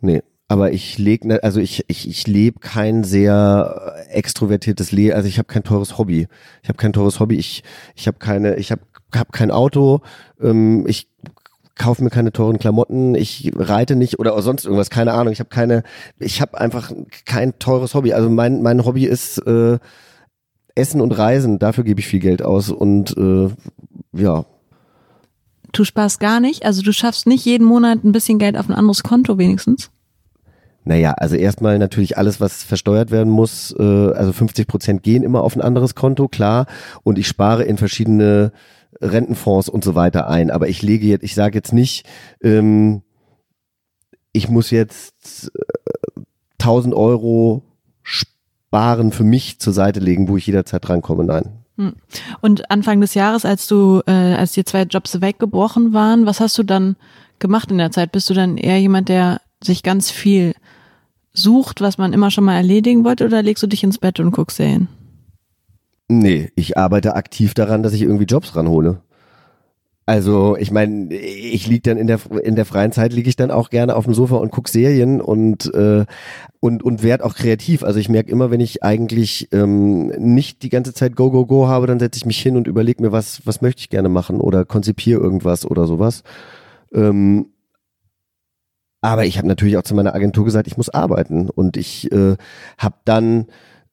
Nee. Aber ich leg, ne, also ich, ich, ich lebe kein sehr äh, extrovertiertes Leben, also ich habe kein teures Hobby. Ich habe kein teures Hobby, ich, ich habe keine, ich habe hab kein Auto, ähm, ich kaufe mir keine teuren Klamotten, ich reite nicht oder sonst irgendwas, keine Ahnung. Ich habe keine, ich habe einfach kein teures Hobby. Also mein, mein Hobby ist äh, Essen und Reisen, dafür gebe ich viel Geld aus und äh, ja, Du sparst gar nicht? Also du schaffst nicht jeden Monat ein bisschen Geld auf ein anderes Konto wenigstens? Naja, also erstmal natürlich alles, was versteuert werden muss, äh, also 50 Prozent gehen immer auf ein anderes Konto, klar. Und ich spare in verschiedene Rentenfonds und so weiter ein. Aber ich lege jetzt, ich sage jetzt nicht, ähm, ich muss jetzt äh, 1000 Euro sparen für mich zur Seite legen, wo ich jederzeit drankomme. Nein. Und Anfang des Jahres, als du, äh, als die zwei Jobs weggebrochen waren, was hast du dann gemacht in der Zeit? Bist du dann eher jemand, der sich ganz viel sucht, was man immer schon mal erledigen wollte, oder legst du dich ins Bett und guckst Serien? Nee, ich arbeite aktiv daran, dass ich irgendwie Jobs ranhole. Also, ich meine, ich lieg dann in der in der freien Zeit liege ich dann auch gerne auf dem Sofa und guck Serien und äh, und und werd auch kreativ. Also ich merke immer, wenn ich eigentlich ähm, nicht die ganze Zeit Go Go Go habe, dann setze ich mich hin und überlege mir, was was möchte ich gerne machen oder konzipiere irgendwas oder sowas. Ähm, aber ich habe natürlich auch zu meiner Agentur gesagt, ich muss arbeiten und ich äh, habe dann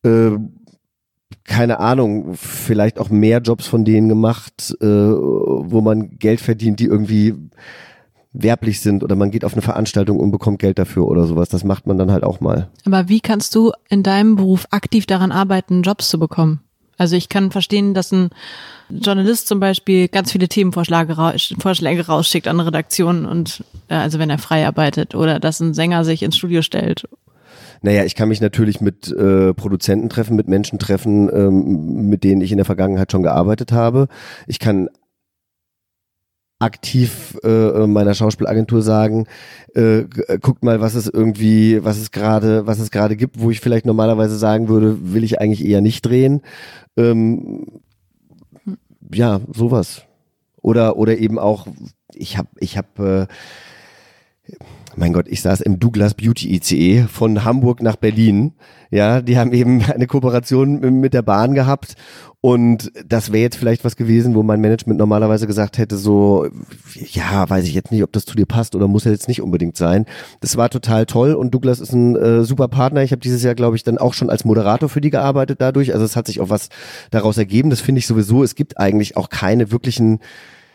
äh, keine Ahnung, vielleicht auch mehr Jobs von denen gemacht, äh, wo man Geld verdient, die irgendwie werblich sind oder man geht auf eine Veranstaltung und bekommt Geld dafür oder sowas. Das macht man dann halt auch mal. Aber wie kannst du in deinem Beruf aktiv daran arbeiten, Jobs zu bekommen? Also ich kann verstehen, dass ein Journalist zum Beispiel ganz viele Themenvorschläge Vorschläge rausschickt an Redaktionen und äh, also wenn er frei arbeitet oder dass ein Sänger sich ins Studio stellt. Naja, ich kann mich natürlich mit äh, Produzenten treffen, mit Menschen treffen, ähm, mit denen ich in der Vergangenheit schon gearbeitet habe. Ich kann aktiv äh, meiner Schauspielagentur sagen, äh, guckt mal, was es irgendwie, was es gerade, was es gerade gibt, wo ich vielleicht normalerweise sagen würde, will ich eigentlich eher nicht drehen. Ähm, ja, sowas. Oder oder eben auch, ich habe ich habe äh, mein Gott, ich saß im Douglas Beauty ICE von Hamburg nach Berlin. Ja, die haben eben eine Kooperation mit der Bahn gehabt und das wäre jetzt vielleicht was gewesen, wo mein Management normalerweise gesagt hätte, so, ja, weiß ich jetzt nicht, ob das zu dir passt oder muss ja jetzt nicht unbedingt sein. Das war total toll und Douglas ist ein äh, super Partner. Ich habe dieses Jahr, glaube ich, dann auch schon als Moderator für die gearbeitet dadurch. Also es hat sich auch was daraus ergeben. Das finde ich sowieso. Es gibt eigentlich auch keine wirklichen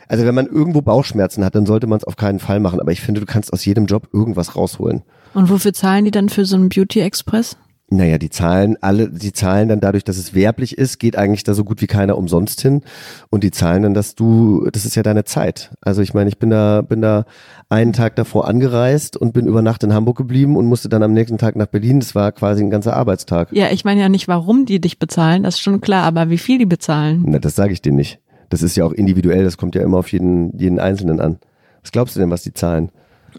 also wenn man irgendwo Bauchschmerzen hat, dann sollte man es auf keinen Fall machen. Aber ich finde, du kannst aus jedem Job irgendwas rausholen. Und wofür zahlen die dann für so einen Beauty Express? Naja, die zahlen alle, die zahlen dann dadurch, dass es werblich ist, geht eigentlich da so gut wie keiner umsonst hin. Und die zahlen dann, dass du, das ist ja deine Zeit. Also ich meine, ich bin da, bin da einen Tag davor angereist und bin über Nacht in Hamburg geblieben und musste dann am nächsten Tag nach Berlin. Das war quasi ein ganzer Arbeitstag. Ja, ich meine ja nicht, warum die dich bezahlen, das ist schon klar, aber wie viel die bezahlen. Na, das sage ich dir nicht. Das ist ja auch individuell, das kommt ja immer auf jeden, jeden Einzelnen an. Was glaubst du denn, was die zahlen?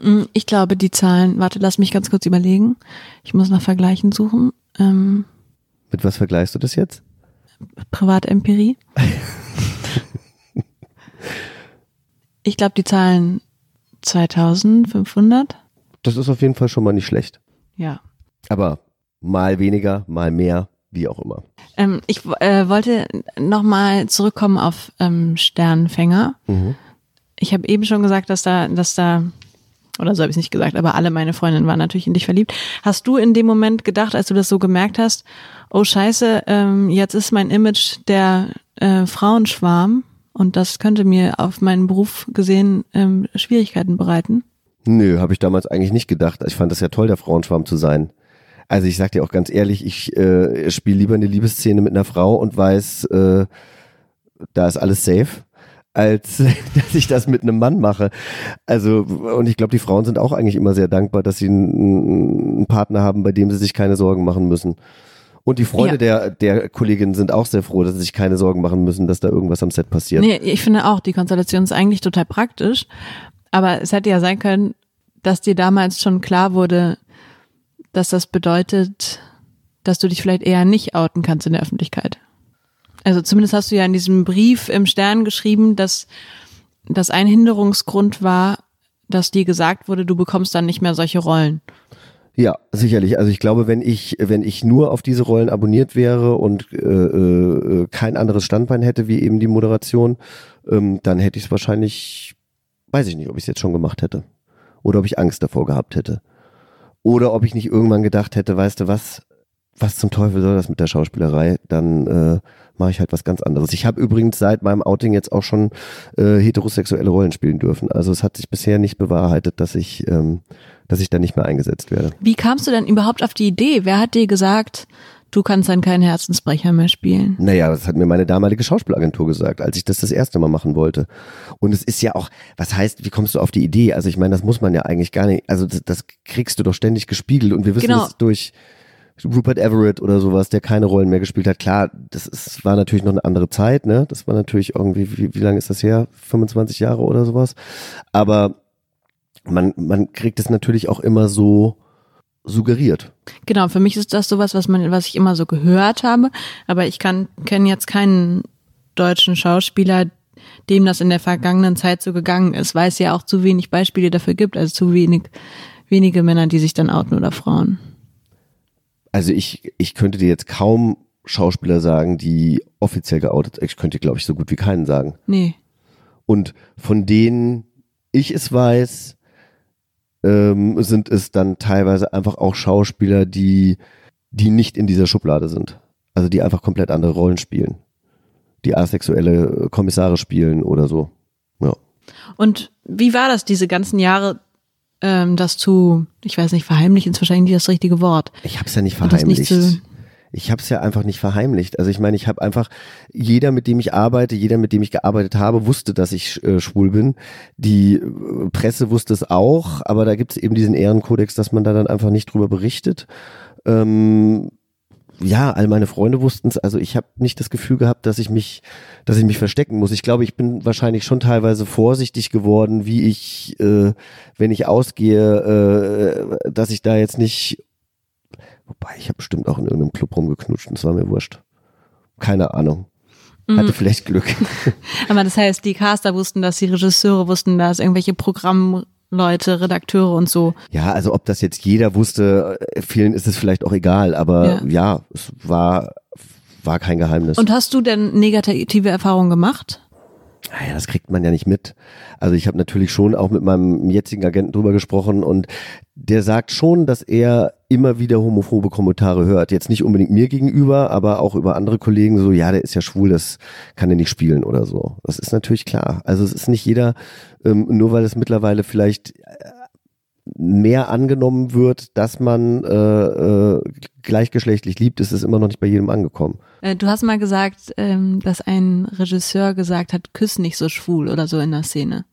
Mm, ich glaube, die Zahlen, warte, lass mich ganz kurz überlegen. Ich muss nach Vergleichen suchen. Ähm, Mit was vergleichst du das jetzt? Privatempirie. ich glaube, die zahlen 2500. Das ist auf jeden Fall schon mal nicht schlecht. Ja. Aber mal weniger, mal mehr, wie auch immer. Ähm, ich äh, wollte nochmal zurückkommen auf ähm, Sternfänger. Mhm. Ich habe eben schon gesagt, dass da, dass da, oder so habe ich nicht gesagt, aber alle meine Freundinnen waren natürlich in dich verliebt. Hast du in dem Moment gedacht, als du das so gemerkt hast, oh scheiße, ähm, jetzt ist mein Image der äh, Frauenschwarm und das könnte mir auf meinen Beruf gesehen ähm, Schwierigkeiten bereiten? Nö, habe ich damals eigentlich nicht gedacht. Ich fand das ja toll, der Frauenschwarm zu sein. Also ich sag dir auch ganz ehrlich, ich äh, spiele lieber eine Liebesszene mit einer Frau und weiß, äh, da ist alles safe, als dass ich das mit einem Mann mache. Also, und ich glaube, die Frauen sind auch eigentlich immer sehr dankbar, dass sie einen, einen Partner haben, bei dem sie sich keine Sorgen machen müssen. Und die Freunde ja. der, der Kolleginnen sind auch sehr froh, dass sie sich keine Sorgen machen müssen, dass da irgendwas am Set passiert. Nee, ich finde auch, die Konstellation ist eigentlich total praktisch. Aber es hätte ja sein können, dass dir damals schon klar wurde, dass das bedeutet, dass du dich vielleicht eher nicht outen kannst in der Öffentlichkeit. Also zumindest hast du ja in diesem Brief im Stern geschrieben, dass das ein Hinderungsgrund war, dass dir gesagt wurde, du bekommst dann nicht mehr solche Rollen. Ja, sicherlich. Also ich glaube, wenn ich, wenn ich nur auf diese Rollen abonniert wäre und äh, äh, kein anderes Standbein hätte, wie eben die Moderation, ähm, dann hätte ich es wahrscheinlich, weiß ich nicht, ob ich es jetzt schon gemacht hätte. Oder ob ich Angst davor gehabt hätte. Oder ob ich nicht irgendwann gedacht hätte, weißt du was, was zum Teufel soll das mit der Schauspielerei? Dann äh, mache ich halt was ganz anderes. Ich habe übrigens seit meinem Outing jetzt auch schon äh, heterosexuelle Rollen spielen dürfen. Also es hat sich bisher nicht bewahrheitet, dass ich, ähm, dass ich da nicht mehr eingesetzt werde. Wie kamst du denn überhaupt auf die Idee? Wer hat dir gesagt, du kannst dann keinen Herzensbrecher mehr spielen. Naja, das hat mir meine damalige Schauspielagentur gesagt, als ich das das erste Mal machen wollte. Und es ist ja auch, was heißt, wie kommst du auf die Idee? Also ich meine, das muss man ja eigentlich gar nicht, also das, das kriegst du doch ständig gespiegelt und wir wissen genau. es durch Rupert Everett oder sowas, der keine Rollen mehr gespielt hat. Klar, das ist, war natürlich noch eine andere Zeit, ne? Das war natürlich irgendwie, wie, wie lange ist das her? 25 Jahre oder sowas. Aber man, man kriegt es natürlich auch immer so, suggeriert. Genau, für mich ist das sowas, was man, was ich immer so gehört habe, aber ich kann kenne jetzt keinen deutschen Schauspieler, dem das in der vergangenen Zeit so gegangen ist, weil es ja auch zu wenig Beispiele dafür gibt, also zu wenig wenige Männer, die sich dann outen oder Frauen. Also ich ich könnte dir jetzt kaum Schauspieler sagen, die offiziell geoutet. Ich könnte glaube ich so gut wie keinen sagen. Nee. Und von denen ich es weiß, ähm, sind es dann teilweise einfach auch Schauspieler, die, die nicht in dieser Schublade sind. Also die einfach komplett andere Rollen spielen. Die asexuelle Kommissare spielen oder so. Ja. Und wie war das diese ganzen Jahre, ähm, das zu, ich weiß nicht, verheimlichen ist wahrscheinlich nicht das richtige Wort. Ich habe es ja nicht verheimlicht. Nicht ich habe es ja einfach nicht verheimlicht. Also ich meine, ich habe einfach, jeder, mit dem ich arbeite, jeder, mit dem ich gearbeitet habe, wusste, dass ich äh, schwul bin. Die äh, Presse wusste es auch, aber da gibt es eben diesen Ehrenkodex, dass man da dann einfach nicht drüber berichtet. Ähm, ja, all meine Freunde wussten es. Also ich habe nicht das Gefühl gehabt, dass ich mich, dass ich mich verstecken muss. Ich glaube, ich bin wahrscheinlich schon teilweise vorsichtig geworden, wie ich, äh, wenn ich ausgehe, äh, dass ich da jetzt nicht Wobei, ich habe bestimmt auch in irgendeinem Club rumgeknutscht und es war mir wurscht. Keine Ahnung. Hatte mhm. vielleicht Glück. Aber das heißt, die Caster wussten das, die Regisseure wussten das, irgendwelche Programm, Leute, Redakteure und so. Ja, also ob das jetzt jeder wusste, äh, vielen ist es vielleicht auch egal, aber ja, ja es war, war kein Geheimnis. Und hast du denn negative Erfahrungen gemacht? Naja, das kriegt man ja nicht mit. Also ich habe natürlich schon auch mit meinem jetzigen Agenten drüber gesprochen und der sagt schon, dass er immer wieder homophobe Kommentare hört. Jetzt nicht unbedingt mir gegenüber, aber auch über andere Kollegen so, ja, der ist ja schwul, das kann er nicht spielen oder so. Das ist natürlich klar. Also es ist nicht jeder, ähm, nur weil es mittlerweile vielleicht mehr angenommen wird, dass man äh, äh, gleichgeschlechtlich liebt, ist es immer noch nicht bei jedem angekommen. Äh, du hast mal gesagt, ähm, dass ein Regisseur gesagt hat, küss nicht so schwul oder so in der Szene.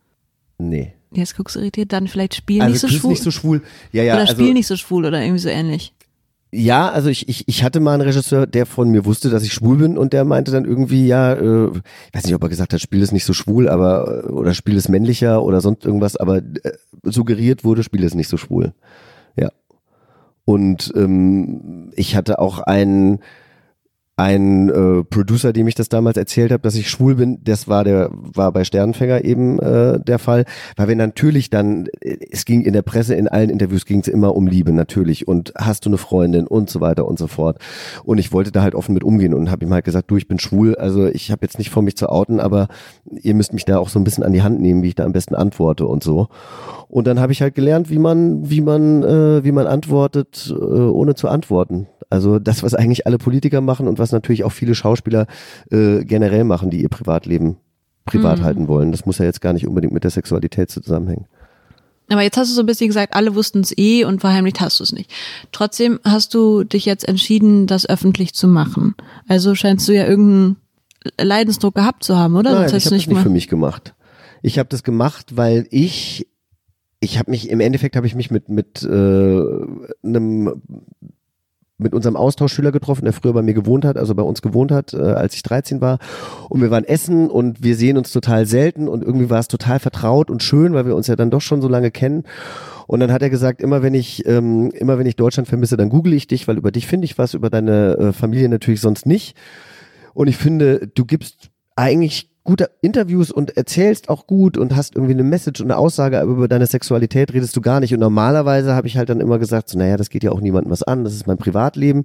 Nee. Jetzt guckst du irritiert, dann vielleicht spiel also nicht so schwul. nicht so schwul. Ja, ja, oder also, spiel nicht so schwul oder irgendwie so ähnlich. Ja, also ich, ich, ich hatte mal einen Regisseur, der von mir wusste, dass ich schwul bin und der meinte dann irgendwie, ja, äh, ich weiß nicht, ob er gesagt hat, Spiel ist nicht so schwul, aber oder Spiel ist männlicher oder sonst irgendwas, aber äh, suggeriert wurde, Spiel ist nicht so schwul. Ja. Und ähm, ich hatte auch einen ein äh, Producer, dem ich das damals erzählt habe, dass ich schwul bin, das war der war bei Sternenfänger eben äh, der Fall, weil wir natürlich dann es ging in der Presse in allen Interviews ging es immer um Liebe natürlich. Und hast du eine Freundin? Und so weiter und so fort. Und ich wollte da halt offen mit umgehen und habe ihm halt gesagt, du ich bin schwul, also ich habe jetzt nicht vor mich zu outen, aber ihr müsst mich da auch so ein bisschen an die Hand nehmen, wie ich da am besten antworte und so. Und dann habe ich halt gelernt, wie man wie man äh, wie man antwortet äh, ohne zu antworten also das, was eigentlich alle Politiker machen und was natürlich auch viele Schauspieler äh, generell machen, die ihr Privatleben privat mhm. halten wollen. Das muss ja jetzt gar nicht unbedingt mit der Sexualität zusammenhängen. Aber jetzt hast du so ein bisschen gesagt, alle wussten es eh und verheimlicht hast du es nicht. Trotzdem hast du dich jetzt entschieden, das öffentlich zu machen. Also scheinst du ja irgendeinen Leidensdruck gehabt zu haben, oder? Nein, Sonst ich habe das nicht für mich gemacht. Ich habe das gemacht, weil ich ich habe mich im Endeffekt habe ich mich mit mit äh, einem mit unserem Austauschschüler getroffen, der früher bei mir gewohnt hat, also bei uns gewohnt hat, äh, als ich 13 war. Und wir waren essen und wir sehen uns total selten und irgendwie war es total vertraut und schön, weil wir uns ja dann doch schon so lange kennen. Und dann hat er gesagt, immer wenn ich, ähm, immer wenn ich Deutschland vermisse, dann google ich dich, weil über dich finde ich was, über deine äh, Familie natürlich sonst nicht. Und ich finde, du gibst eigentlich gute Interviews und erzählst auch gut und hast irgendwie eine Message und eine Aussage, aber über deine Sexualität redest du gar nicht. Und normalerweise habe ich halt dann immer gesagt, so, naja, das geht ja auch niemandem was an, das ist mein Privatleben.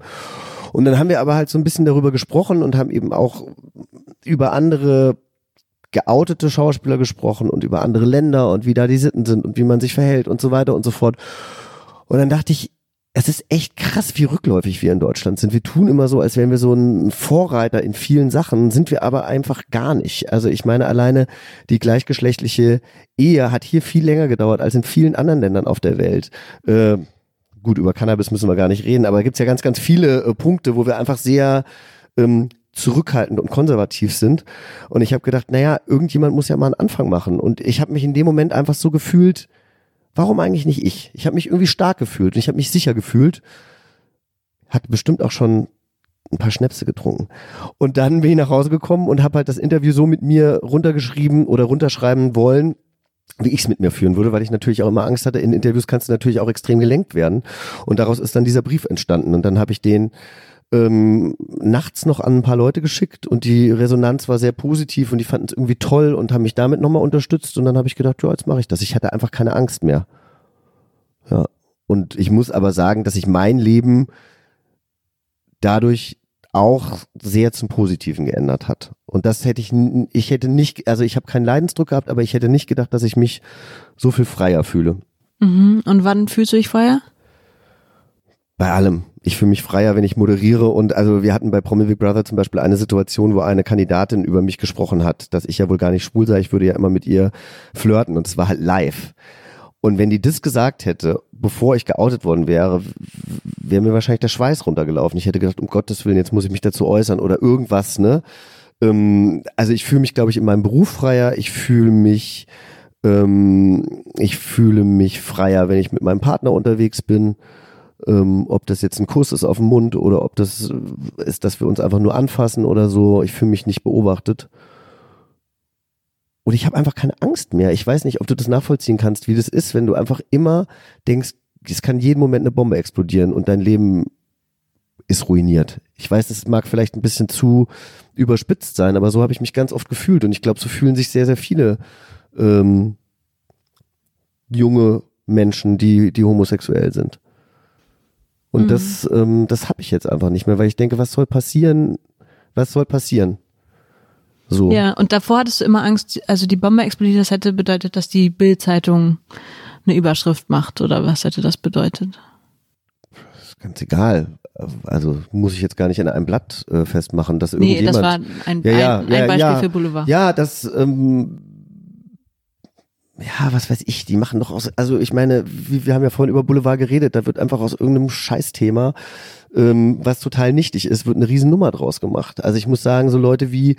Und dann haben wir aber halt so ein bisschen darüber gesprochen und haben eben auch über andere geoutete Schauspieler gesprochen und über andere Länder und wie da die Sitten sind und wie man sich verhält und so weiter und so fort. Und dann dachte ich, es ist echt krass, wie rückläufig wir in Deutschland sind. Wir tun immer so, als wären wir so ein Vorreiter in vielen Sachen, sind wir aber einfach gar nicht. Also ich meine, alleine die gleichgeschlechtliche Ehe hat hier viel länger gedauert als in vielen anderen Ländern auf der Welt. Äh, gut, über Cannabis müssen wir gar nicht reden, aber gibt's ja ganz, ganz viele äh, Punkte, wo wir einfach sehr ähm, zurückhaltend und konservativ sind. Und ich habe gedacht, naja, irgendjemand muss ja mal einen Anfang machen. Und ich habe mich in dem Moment einfach so gefühlt, warum eigentlich nicht ich? Ich habe mich irgendwie stark gefühlt und ich habe mich sicher gefühlt. Hat bestimmt auch schon ein paar Schnäpse getrunken. Und dann bin ich nach Hause gekommen und habe halt das Interview so mit mir runtergeschrieben oder runterschreiben wollen, wie ich es mit mir führen würde, weil ich natürlich auch immer Angst hatte, in Interviews kannst du natürlich auch extrem gelenkt werden. Und daraus ist dann dieser Brief entstanden. Und dann habe ich den ähm, nachts noch an ein paar Leute geschickt und die Resonanz war sehr positiv und die fanden es irgendwie toll und haben mich damit nochmal unterstützt und dann habe ich gedacht, ja, jetzt mache ich das. Ich hatte einfach keine Angst mehr. Ja. Und ich muss aber sagen, dass sich mein Leben dadurch auch sehr zum Positiven geändert hat. Und das hätte ich, ich hätte nicht, also ich habe keinen Leidensdruck gehabt, aber ich hätte nicht gedacht, dass ich mich so viel freier fühle. Mhm. Und wann fühlst du dich freier? Bei allem. Ich fühle mich freier, wenn ich moderiere und also wir hatten bei Promi Big Brother zum Beispiel eine Situation, wo eine Kandidatin über mich gesprochen hat, dass ich ja wohl gar nicht schwul sei, ich würde ja immer mit ihr flirten und es war halt live. Und wenn die das gesagt hätte, bevor ich geoutet worden wäre, wäre mir wahrscheinlich der Schweiß runtergelaufen. Ich hätte gedacht, um Gottes Willen, jetzt muss ich mich dazu äußern oder irgendwas, ne? Ähm, also ich fühle mich, glaube ich, in meinem Beruf freier. Ich fühle mich, ähm, ich fühle mich freier, wenn ich mit meinem Partner unterwegs bin ähm, ob das jetzt ein Kuss ist auf dem Mund oder ob das ist, dass wir uns einfach nur anfassen oder so. Ich fühle mich nicht beobachtet. Und ich habe einfach keine Angst mehr. Ich weiß nicht, ob du das nachvollziehen kannst, wie das ist, wenn du einfach immer denkst, es kann jeden Moment eine Bombe explodieren und dein Leben ist ruiniert. Ich weiß, es mag vielleicht ein bisschen zu überspitzt sein, aber so habe ich mich ganz oft gefühlt und ich glaube, so fühlen sich sehr, sehr viele ähm, junge Menschen, die, die homosexuell sind. Und Mhm. das, ähm, das habe ich jetzt einfach nicht mehr, weil ich denke, was soll passieren? Was soll passieren? So. Ja, und davor hattest du immer Angst, also die Bombe explodiert, das hätte bedeutet, dass die Bild-Zeitung eine Überschrift macht oder was hätte das bedeutet? Ist ganz egal. Also muss ich jetzt gar nicht an einem Blatt äh, festmachen, dass Nee, irgendjemand. das war ein, Ja, ja, ein, ja, ein Beispiel ja. für Boulevard. Ja, das, ähm, ja, was weiß ich, die machen doch aus, also ich meine, wir, wir haben ja vorhin über Boulevard geredet, da wird einfach aus irgendeinem Scheißthema, ähm, was total nichtig ist, wird eine Riesennummer draus gemacht. Also ich muss sagen, so Leute wie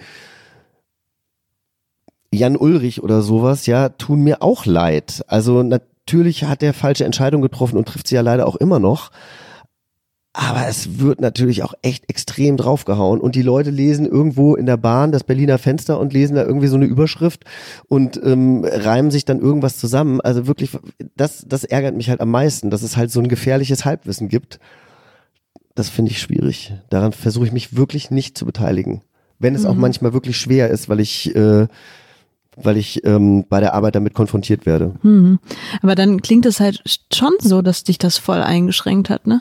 Jan Ulrich oder sowas, ja, tun mir auch leid. Also natürlich hat er falsche Entscheidungen getroffen und trifft sie ja leider auch immer noch. Aber es wird natürlich auch echt extrem draufgehauen und die Leute lesen irgendwo in der Bahn das Berliner Fenster und lesen da irgendwie so eine Überschrift und ähm, reimen sich dann irgendwas zusammen. Also wirklich, das, das ärgert mich halt am meisten, dass es halt so ein gefährliches Halbwissen gibt. Das finde ich schwierig. Daran versuche ich mich wirklich nicht zu beteiligen. Wenn es auch Mhm. manchmal wirklich schwer ist, weil ich, äh, weil ich ähm, bei der Arbeit damit konfrontiert werde. Mhm. Aber dann klingt es halt schon so, dass dich das voll eingeschränkt hat, ne?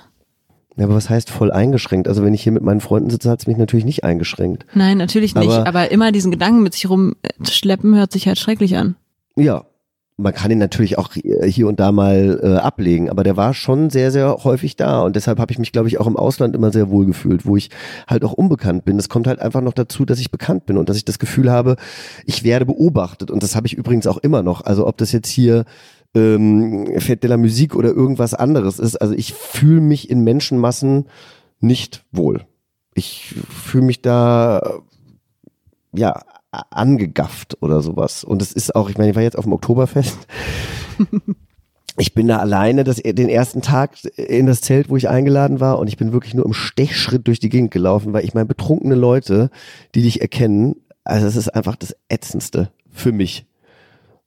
Ja, aber was heißt voll eingeschränkt? Also wenn ich hier mit meinen Freunden sitze, hat es mich natürlich nicht eingeschränkt. Nein, natürlich nicht. Aber- Aber, immer diesen Gedanken mit sich rumschleppen hört sich halt schrecklich an. Ja, man kann ihn natürlich auch hier und da mal äh, ablegen, aber der war schon sehr, sehr häufig da und deshalb habe ich mich, glaube ich, auch im Ausland immer sehr wohl gefühlt, wo ich halt auch unbekannt bin. Es kommt halt einfach noch dazu, dass ich bekannt bin und dass ich das Gefühl habe, ich werde beobachtet und das habe ich übrigens auch immer noch. Also ob das jetzt hier ähm, Fête de la Musique oder irgendwas anderes ist, also ich fühle mich in Menschenmassen nicht wohl. Ich fühle mich da ja, angegafft oder sowas. Und es ist auch, ich meine, ich war jetzt auf dem Oktoberfest. Ich bin da alleine das, den ersten Tag in das Zelt, wo ich eingeladen war und ich bin wirklich nur im Stechschritt durch die Gegend gelaufen, weil ich meine, betrunkene Leute, die dich erkennen, also es ist einfach das Ätzendste für mich.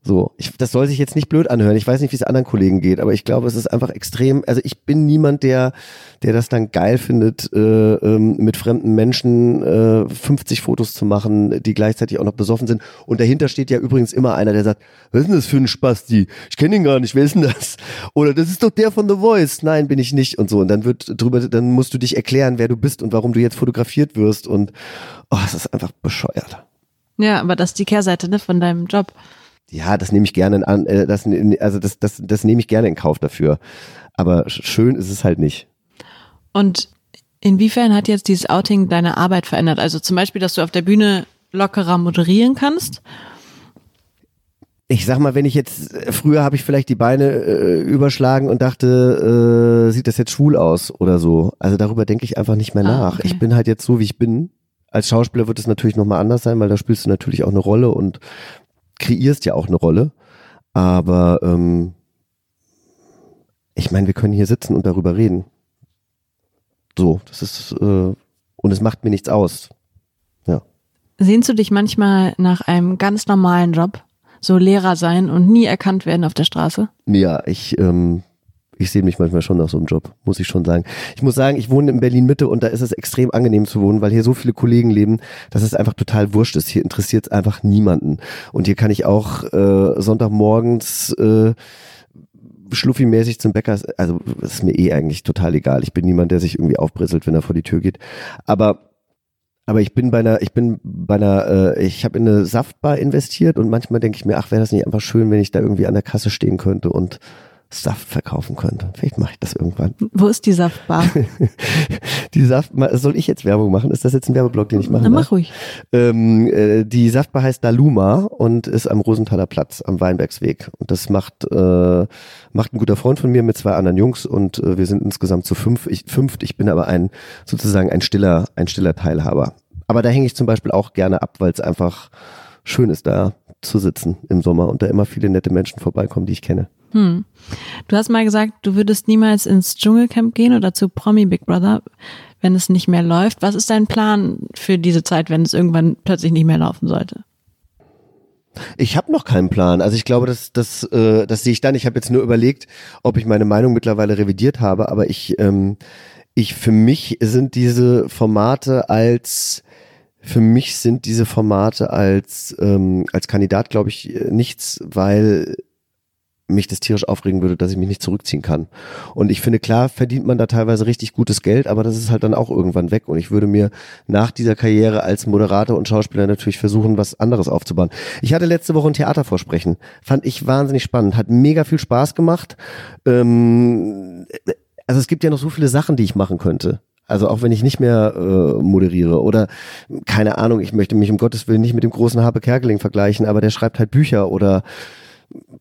So, ich, das soll sich jetzt nicht blöd anhören. Ich weiß nicht, wie es anderen Kollegen geht, aber ich glaube, es ist einfach extrem. Also ich bin niemand, der, der das dann geil findet, äh, ähm, mit fremden Menschen äh, 50 Fotos zu machen, die gleichzeitig auch noch besoffen sind. Und dahinter steht ja übrigens immer einer, der sagt, was ist denn das für ein Spasti? Ich kenne ihn gar nicht. Wer ist denn das? Oder das ist doch der von The Voice. Nein, bin ich nicht und so. Und dann wird drüber, dann musst du dich erklären, wer du bist und warum du jetzt fotografiert wirst. Und oh, es ist einfach bescheuert. Ja, aber das ist die Kehrseite ne, von deinem Job. Ja, das nehme ich gerne an, äh, das, also das, das, das nehme ich gerne in Kauf dafür. Aber sch- schön ist es halt nicht. Und inwiefern hat jetzt dieses Outing deine Arbeit verändert? Also zum Beispiel, dass du auf der Bühne lockerer moderieren kannst. Ich sag mal, wenn ich jetzt, äh, früher habe ich vielleicht die Beine äh, überschlagen und dachte, äh, sieht das jetzt schwul aus oder so. Also darüber denke ich einfach nicht mehr Ah, nach. okay. Ich bin halt jetzt so, wie ich bin. Als Schauspieler wird es natürlich nochmal anders sein, weil da spielst du natürlich auch eine Rolle und kreierst ja auch eine Rolle. Aber ähm, ich meine, wir können hier sitzen und darüber reden. So, das ist, äh, und es macht mir nichts aus. Sehnst du dich manchmal nach einem ganz normalen Job? So Lehrer sein und nie erkannt werden auf der Straße? Ja, ich, ähm, ich sehe mich manchmal schon nach so einem Job, muss ich schon sagen. Ich muss sagen, ich wohne in Berlin Mitte und da ist es extrem angenehm zu wohnen, weil hier so viele Kollegen leben, dass es einfach total wurscht ist. Hier interessiert es einfach niemanden. Und hier kann ich auch äh, Sonntagmorgens äh, schluffi-mäßig zum Bäcker, also das ist mir eh eigentlich total egal. Ich bin niemand, der sich irgendwie aufbrisselt, wenn er vor die Tür geht. Aber aber ich bin bei einer, ich bin bei einer, äh, ich habe in eine Saftbar investiert und manchmal denke ich mir, ach, wäre das nicht einfach schön, wenn ich da irgendwie an der Kasse stehen könnte und Saft verkaufen könnte. Vielleicht mache ich das irgendwann. Wo ist die Saftbar? Die Saft, soll ich jetzt Werbung machen? Ist das jetzt ein Werbeblock, den ich machen Na, darf? mach ruhig. Ähm, äh, die Saftbar heißt Daluma und ist am Rosenthaler Platz am Weinbergsweg. Und das macht, äh, macht ein guter Freund von mir mit zwei anderen Jungs und äh, wir sind insgesamt zu fünf. Ich, fünft. Ich bin aber ein sozusagen ein stiller, ein stiller Teilhaber. Aber da hänge ich zum Beispiel auch gerne ab, weil es einfach schön ist, da zu sitzen im Sommer und da immer viele nette Menschen vorbeikommen, die ich kenne. Hm. Du hast mal gesagt, du würdest niemals ins Dschungelcamp gehen oder zu Promi Big Brother, wenn es nicht mehr läuft. Was ist dein Plan für diese Zeit, wenn es irgendwann plötzlich nicht mehr laufen sollte? Ich habe noch keinen Plan. Also ich glaube, das, das, äh, das sehe ich dann. Ich habe jetzt nur überlegt, ob ich meine Meinung mittlerweile revidiert habe, aber ich, ähm, ich für mich sind diese Formate als für mich sind diese Formate als ähm, als Kandidat, glaube ich, äh, nichts, weil mich das tierisch aufregen würde, dass ich mich nicht zurückziehen kann. Und ich finde, klar verdient man da teilweise richtig gutes Geld, aber das ist halt dann auch irgendwann weg. Und ich würde mir nach dieser Karriere als Moderator und Schauspieler natürlich versuchen, was anderes aufzubauen. Ich hatte letzte Woche ein Theatervorsprechen. Fand ich wahnsinnig spannend. Hat mega viel Spaß gemacht. Ähm, also es gibt ja noch so viele Sachen, die ich machen könnte. Also auch wenn ich nicht mehr äh, moderiere oder keine Ahnung, ich möchte mich um Gottes Willen nicht mit dem großen Harpe Kerkeling vergleichen, aber der schreibt halt Bücher oder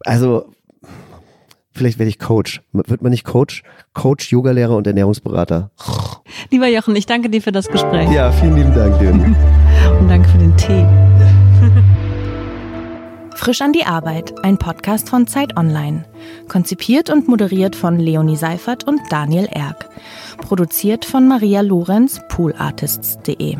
also vielleicht werde ich Coach. Wird man nicht Coach? Coach, Yogalehrer und Ernährungsberater. Lieber Jochen, ich danke dir für das Gespräch. Ja, vielen lieben Dank dir. und danke für den Tee. Frisch an die Arbeit, ein Podcast von Zeit Online. Konzipiert und moderiert von Leonie Seifert und Daniel Erck. Produziert von Maria Lorenz, poolartists.de.